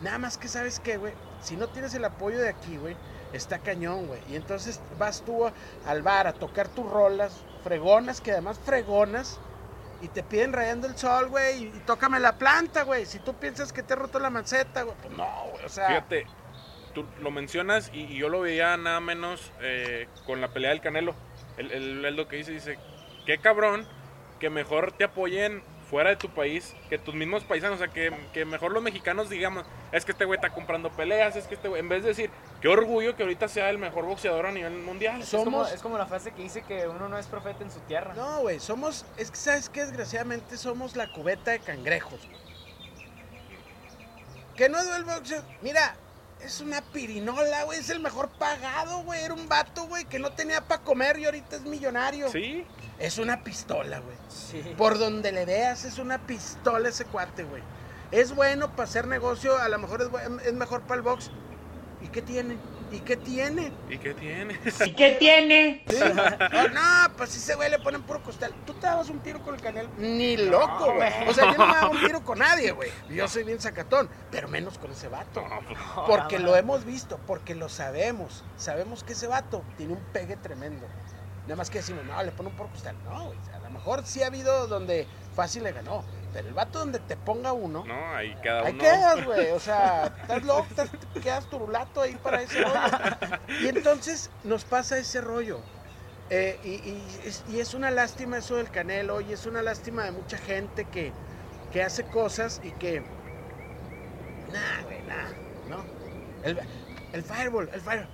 Nada más que sabes qué, güey, si no tienes el apoyo de aquí, güey, está cañón, güey. Y entonces vas tú al bar a tocar tus rolas, fregonas, que además fregonas, y te piden rayando el sol, güey, y, tócame la planta, güey. Si tú piensas que te he roto la maceta, güey, pues no, güey, o sea. Fíjate, tú lo mencionas y, yo lo veía nada menos eh, con la pelea del Canelo. Él- él lo que dice, dice, qué cabrón que mejor te apoyen fuera de tu país que tus mismos paisanos, o sea, que, que mejor los mexicanos digamos, es que este güey está comprando peleas, es que este güey, en vez de decir, qué orgullo que ahorita sea el mejor boxeador a nivel mundial. Es como, somos- es como la frase que dice que uno no es profeta en su tierra. No, güey, somos, es que sabes que desgraciadamente somos la cubeta de cangrejos. güey. Que no duele el boxeo. Mira, es una pirinola, güey, es el mejor pagado, güey. Era un vato, güey, que no tenía para comer y ahorita es millonario. Sí, Es una pistola, güey. Sí. Por donde le veas, es una pistola ese cuate, güey. Es bueno para hacer negocio, a lo mejor es, es mejor para el box. ¿Y qué tiene? ¿Y qué tiene? ¿y qué tiene? ¿Y qué tiene? Sí. Oh, *laughs* no, pues si ese güey le ponen puro costal. ¿Tú te dabas un tiro con el canal? Ni loco, güey. O sea, yo no me hago un *laughs* tiro con nadie, güey. Yo soy bien sacatón, pero menos con ese vato. Porque lo hemos visto, porque lo sabemos. Sabemos que ese vato tiene un pegue tremendo. Nada más que decimos, no, le pone un puro costal. No, güey. A lo mejor sí ha habido donde fácil le ganó. Pero el vato donde te ponga uno, No, ahí cada uno. Ahí quedas, güey. O sea, *laughs* estás loco, estás- quedas turulato ahí para ese rollo. Y entonces nos pasa ese rollo. Eh, y, y es, y es una lástima eso del Canelo, y es una lástima de mucha gente que, que hace cosas y que. Nah, güey, nah, ¿no? El, el Fireball, el Fireball.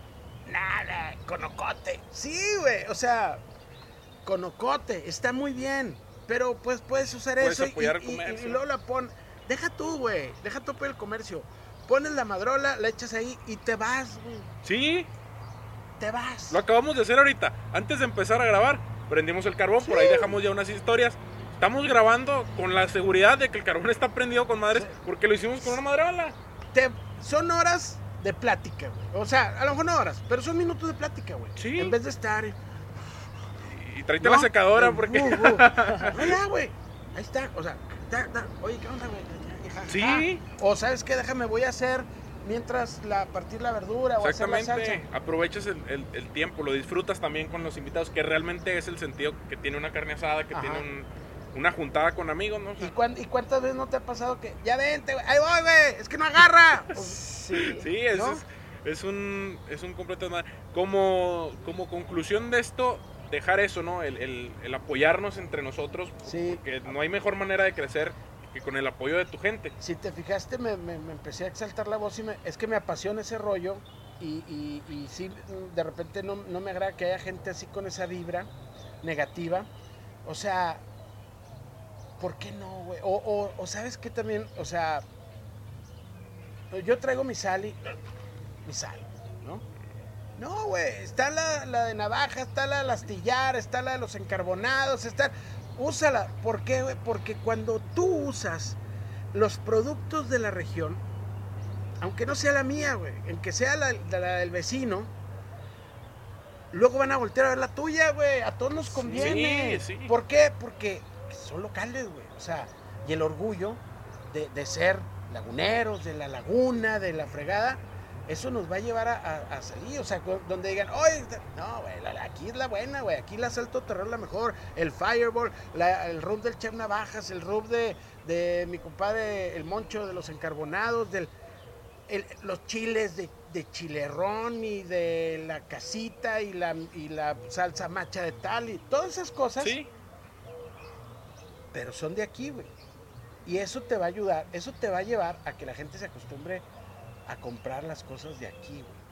Nada, conocote. Sí, güey, o sea, conocote, está muy bien. Pero pues puedes usar Puedes eso y- apoyar el y, y- comercio. y luego la pon. Deja tú, güey. Deja tú apoyar el comercio. Pones la madrola, la echas ahí y te vas, güey. Sí, Te vas. Lo acabamos de hacer ahorita. Antes de empezar a grabar, prendimos el carbón, por ahí dejamos ya unas historias. Estamos grabando con la seguridad de que el carbón *laughs* está prendido con madres, porque lo hicimos con una madrola. Te- son horas de plática, güey. O sea, a lo mejor no horas, pero son minutos de plática, güey. Sí. En vez de estar. Y tráete ¿no? la secadora, Eh, porque. uh, *laughs* uh. Güey. Ahí está. O sea, da- da. oye, ¿qué onda, güey? Sí. O sabes qué, déjame, voy a hacer mientras la partir la verdura o hacer la Exactamente. salsa. Aprovechas el, el- el tiempo, lo disfrutas también con los invitados, que realmente es el sentido que tiene una carne asada, que Ajá. tiene un, una juntada con amigos, ¿no? O sea, ¿Y, cuán- y cuántas veces no te ha pasado que, ya vente, güey, ahí voy, güey, es que no agarra? *laughs* Sí. Sí, es, ¿No? es, es un, es un completo. Como, como conclusión de esto, dejar eso, ¿no? El, el- el apoyarnos entre nosotros, Sí. porque no hay mejor manera de crecer que con el apoyo de tu gente. si te fijaste, me, me- me empecé a exaltar la voz y me- es que me apasiona ese rollo y, y, y sí, de repente no, no me agrada que haya gente así con esa vibra negativa. O sea, ¿por qué no, güey? O, o, o sabes qué también, o sea, yo traigo mi sal y mi sal, ¿no? Güey, está la, la de navaja, está la de astillar, está la de los encarbonados, está... Úsala. ¿Por qué, güey? Porque cuando tú usas los productos de la región, aunque no sea la mía, güey, en que sea la, la- la del vecino, luego van a voltear a ver la tuya, güey. A todos nos conviene. sí. ¿Por qué? Porque son locales, güey. O sea, y el orgullo de, de ser laguneros, de la laguna, de la fregada, eso nos va a llevar a, a- a salir. O sea, donde digan, oye, no, güey, aquí es la buena, güey. Aquí la Salto Terror es la mejor. El Fireball, la- el rub del Chef Navajas, el rub de, de mi compadre, el Moncho de los encarbonados, del, el- los chiles de, de chilerrón y de la casita y la, y la salsa macha de tal y todas esas cosas Sí, pero son de aquí, güey. Y eso te va a ayudar, eso te va a llevar a que la gente se acostumbre a comprar las cosas de aquí, güey.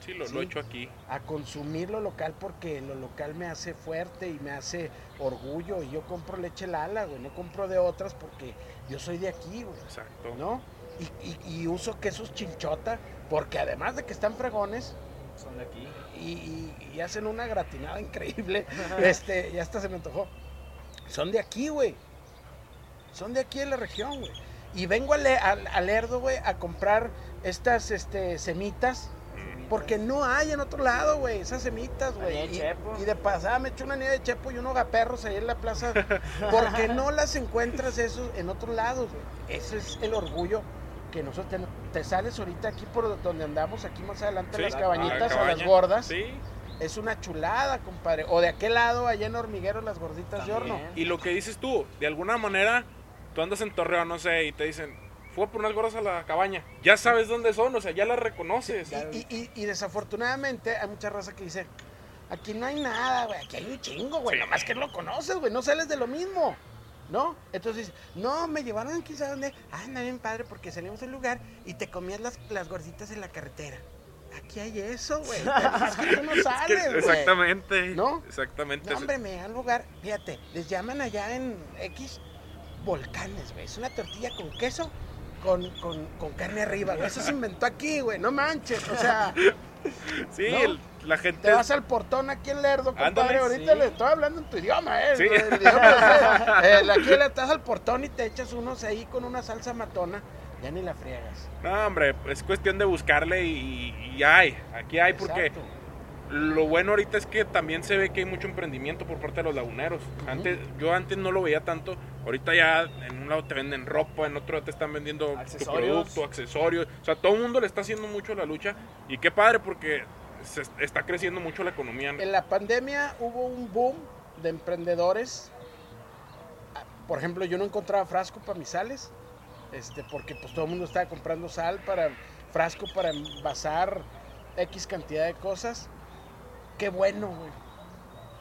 sí, lo, Sí. lo he hecho aquí. A consumir lo local porque lo local me hace fuerte y me hace orgullo. Y yo compro leche Lala, güey. No compro de otras porque yo soy de aquí, güey. Exacto. ¿No? Y, y- y uso quesos chilchota porque además de que están fregones Son de aquí. y, y- y hacen una gratinada increíble, *laughs* este, ya hasta se me antojó. Son de aquí, güey. Son de aquí de la región, güey. Y vengo al, al, al Lerdo, güey, a comprar estas este, semitas. Porque no hay en otro lado, güey, esas semitas, güey. Y, y de pasada me eché una nieve de chepo y unos gaperros ahí en la plaza. Porque no las encuentras eso en otros lados, güey. Ese es el orgullo que nosotros tenemos. Te sales ahorita aquí por donde andamos, aquí más adelante, Sí, las la cabañitas o las gordas. Sí, Es una chulada, compadre. O de aquel lado, allá en Hormiguero, las gorditas de horno. Y lo que dices tú, de alguna manera, tú andas en Torreón, no sé, y te dicen, fue por unas gorras a la cabaña. Ya sabes dónde son, o sea, ya las reconoces. Y, y- y- y desafortunadamente hay mucha raza que dice, aquí no hay nada, güey, aquí hay un chingo, güey, Sí. nomás que no lo conoces, güey, no sales de lo mismo, ¿no? Entonces, no, me llevaron aquí, ¿sabes dónde? Ah, anda bien padre, porque salimos del lugar y te comías las, las gorditas en la carretera. Aquí hay eso, güey, *laughs* es que tú no Es que- sales, güey. exactamente. ¿No? Exactamente. No, hombre, me da un lugar, fíjate, les llaman allá en X volcanes, güey. Es una tortilla con queso con, con, con carne arriba, güey. Eso se inventó aquí, güey. No manches. O sea, *laughs* sí, ¿no? el- la gente. te vas al portón aquí en Lerdo, compadre. Ahorita sí. le estoy hablando en tu idioma, ¿eh? Sí. El idioma, aquí le estás al portón y te echas unos ahí con una salsa matona. Ya ni la friegas. No, hombre, es cuestión de buscarle y, y hay. Aquí hay porque lo bueno ahorita es que también se ve que hay mucho emprendimiento por parte de los laguneros. Antes, yo antes no lo veía tanto. Ahorita ya en un lado te venden ropa, en otro te están vendiendo tu Accesorios. producto, accesorios. O sea, todo el mundo le está haciendo mucho la lucha. Y qué padre porque se está creciendo mucho la economía. En la pandemia hubo un boom de emprendedores. Ah, Por ejemplo, yo no encontraba frasco para mis sales, este, porque pues todo el mundo estaba comprando sal para frasco para envasar X cantidad de cosas. Qué bueno, güey.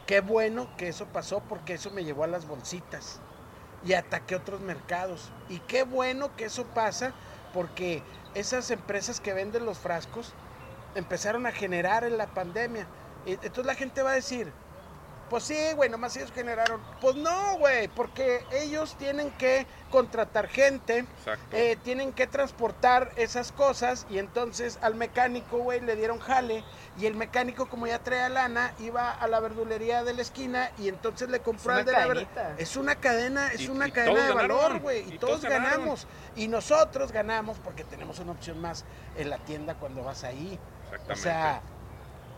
Qué bueno que eso pasó porque eso me llevó a las bolsitas y ataqué otros mercados. Y qué bueno que eso pasa porque esas empresas que venden los frascos empezaron a generar en la pandemia. Y Entonces la gente va a decir, pues sí, güey, nomás ellos generaron. Pues no, güey, porque ellos tienen que contratar gente, eh, tienen que transportar esas cosas y entonces al mecánico, güey, le dieron jale y el mecánico como ya traía lana iba a la verdulería de la esquina y entonces le compró al de la ver- cadenita. Es una cadena, es Y- una y cadena de valor, güey, y, y todos, todos ganamos. Y nosotros ganamos porque tenemos una opción más en la tienda cuando vas ahí. O Exactamente. sea,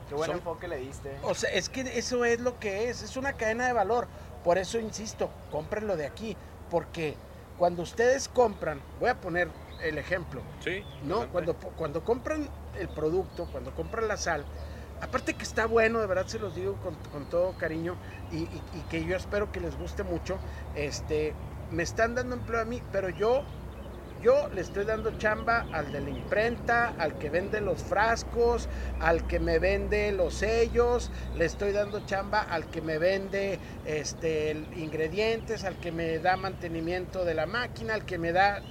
Qué buen Son- enfoque le diste. o sea, es que eso es lo que es, es una cadena de valor. Por eso insisto, cómprenlo de aquí, porque cuando ustedes compran, voy a poner el ejemplo, sí. ¿no? Cuando, cuando compran el producto, cuando compran la sal, aparte que está bueno, de verdad se los digo con, con todo cariño y, y- y que yo espero que les guste mucho. Este, me están dando empleo a mí, pero yo, yo le estoy dando chamba al de la imprenta, al que vende los frascos, al que me vende los sellos, le estoy dando chamba al que me vende este, ingredientes, al que me da mantenimiento de la máquina, al que me da...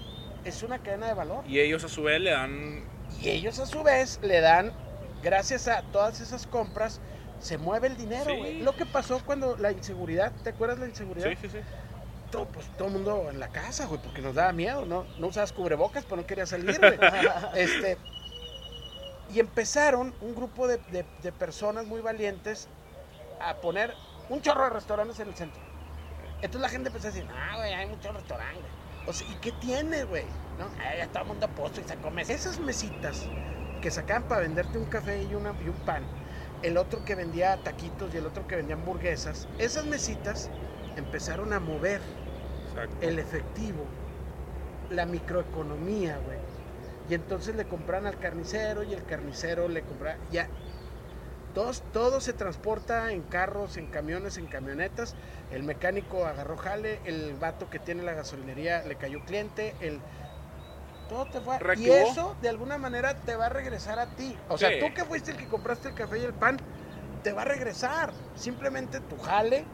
Es una cadena de valor. Y ellos a su vez le dan. Y ellos a su vez le dan, gracias a todas esas compras, se mueve el dinero. Sí. güey. Lo que pasó cuando la inseguridad, ¿te acuerdas la inseguridad? Sí, sí, sí. Todo, pues, todo el mundo en la casa, güey, porque nos daba miedo, ¿no? No usabas cubrebocas, pero no quería salir, güey. *laughs* este, y empezaron un grupo de, de- de personas muy valientes a poner un chorro de restaurantes en el centro. Entonces la gente empezó a decir, ah, güey, hay muchos restaurantes. O sea, ¿y qué tiene, güey? ¿No? Ya todo el mundo puesto y se come. Esas mesitas que sacaban para venderte un café y, una, y un pan, el otro que vendía taquitos y el otro que vendía hamburguesas, esas mesitas empezaron a mover Exacto. el efectivo, la microeconomía, güey. Y entonces le compran al carnicero y el carnicero le compra ya todos, todo se transporta en carros, en camiones, en camionetas. El mecánico agarró jale, el vato que tiene la gasolinería le cayó cliente, el todo te fue. Y eso de alguna manera te va a regresar a ti. O sea, Sí. tú que fuiste el que compraste el café y el pan, te va a regresar. Simplemente tu jale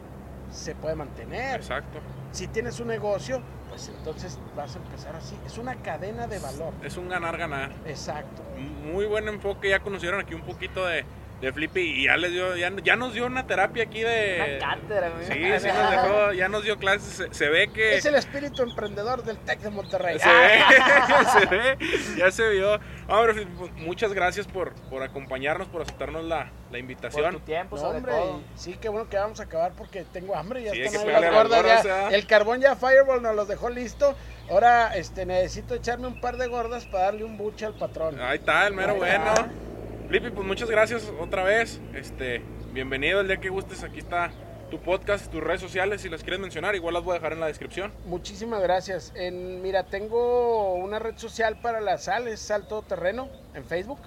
se puede mantener. Exacto. Si tienes un negocio, pues entonces vas a empezar así. Es una cadena de valor. Es un ganar-ganar. Exacto. Muy buen enfoque. Ya conocieron aquí un poquito de, de Flippy y ya les dio, ya, ya nos dio una terapia aquí de. Una cátedra. Sí, sí nos dejó, ya nos dio clases. Se, se ve que. Es el espíritu emprendedor del TEC de Monterrey. Se ve, *laughs* se ve, ya se vio. Hombre, Flippy, pues, muchas gracias por, por acompañarnos, por aceptarnos la, la Por invitación. tu tiempo, No, sobre hombre, todo. sí, qué bueno que vamos a acabar porque tengo hambre. Ya Sí, están ahí las gordas. gordas, ya. El carbón ya Fireball nos los dejó listo. Ahora este, necesito echarme un par de gordas para darle un buche al patrón. Ahí está, el mero Ahí bueno. está. Flippy, pues muchas gracias otra vez. Este, bienvenido el día que gustes. Aquí está tu podcast, tus redes sociales. Si las quieres mencionar, igual las voy a dejar en la descripción. Muchísimas gracias. En, mira, tengo una red social para la sal, es Salto Terreno, en Facebook.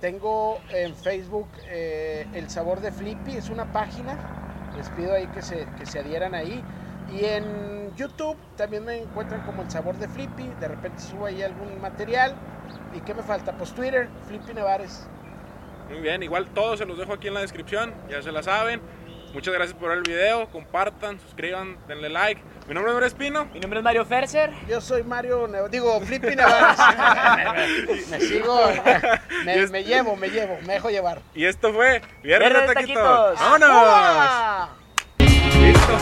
Tengo en Facebook eh, El Sabor de Flippy, es una página. Les pido ahí que se, que se adhieran ahí. Y en YouTube también me encuentran como El Sabor de Flippy. De repente subo ahí algún material. ¿Y qué me falta? Pues Twitter, Flippy Nevares. Muy bien, igual todos se los dejo aquí en la descripción, ya se la saben. Muchas gracias por ver el video, compartan, suscriban, denle like. Mi nombre es Mario Espino. Mi nombre es Mario Ferser. Yo soy Mario, Neva- digo, Flippy Nevares. *laughs* me, sigo, me, me llevo, me llevo, me dejo llevar. Y esto fue Viernes Viernes de Taquitos. Taquitos. ¡Vámonos! Listo.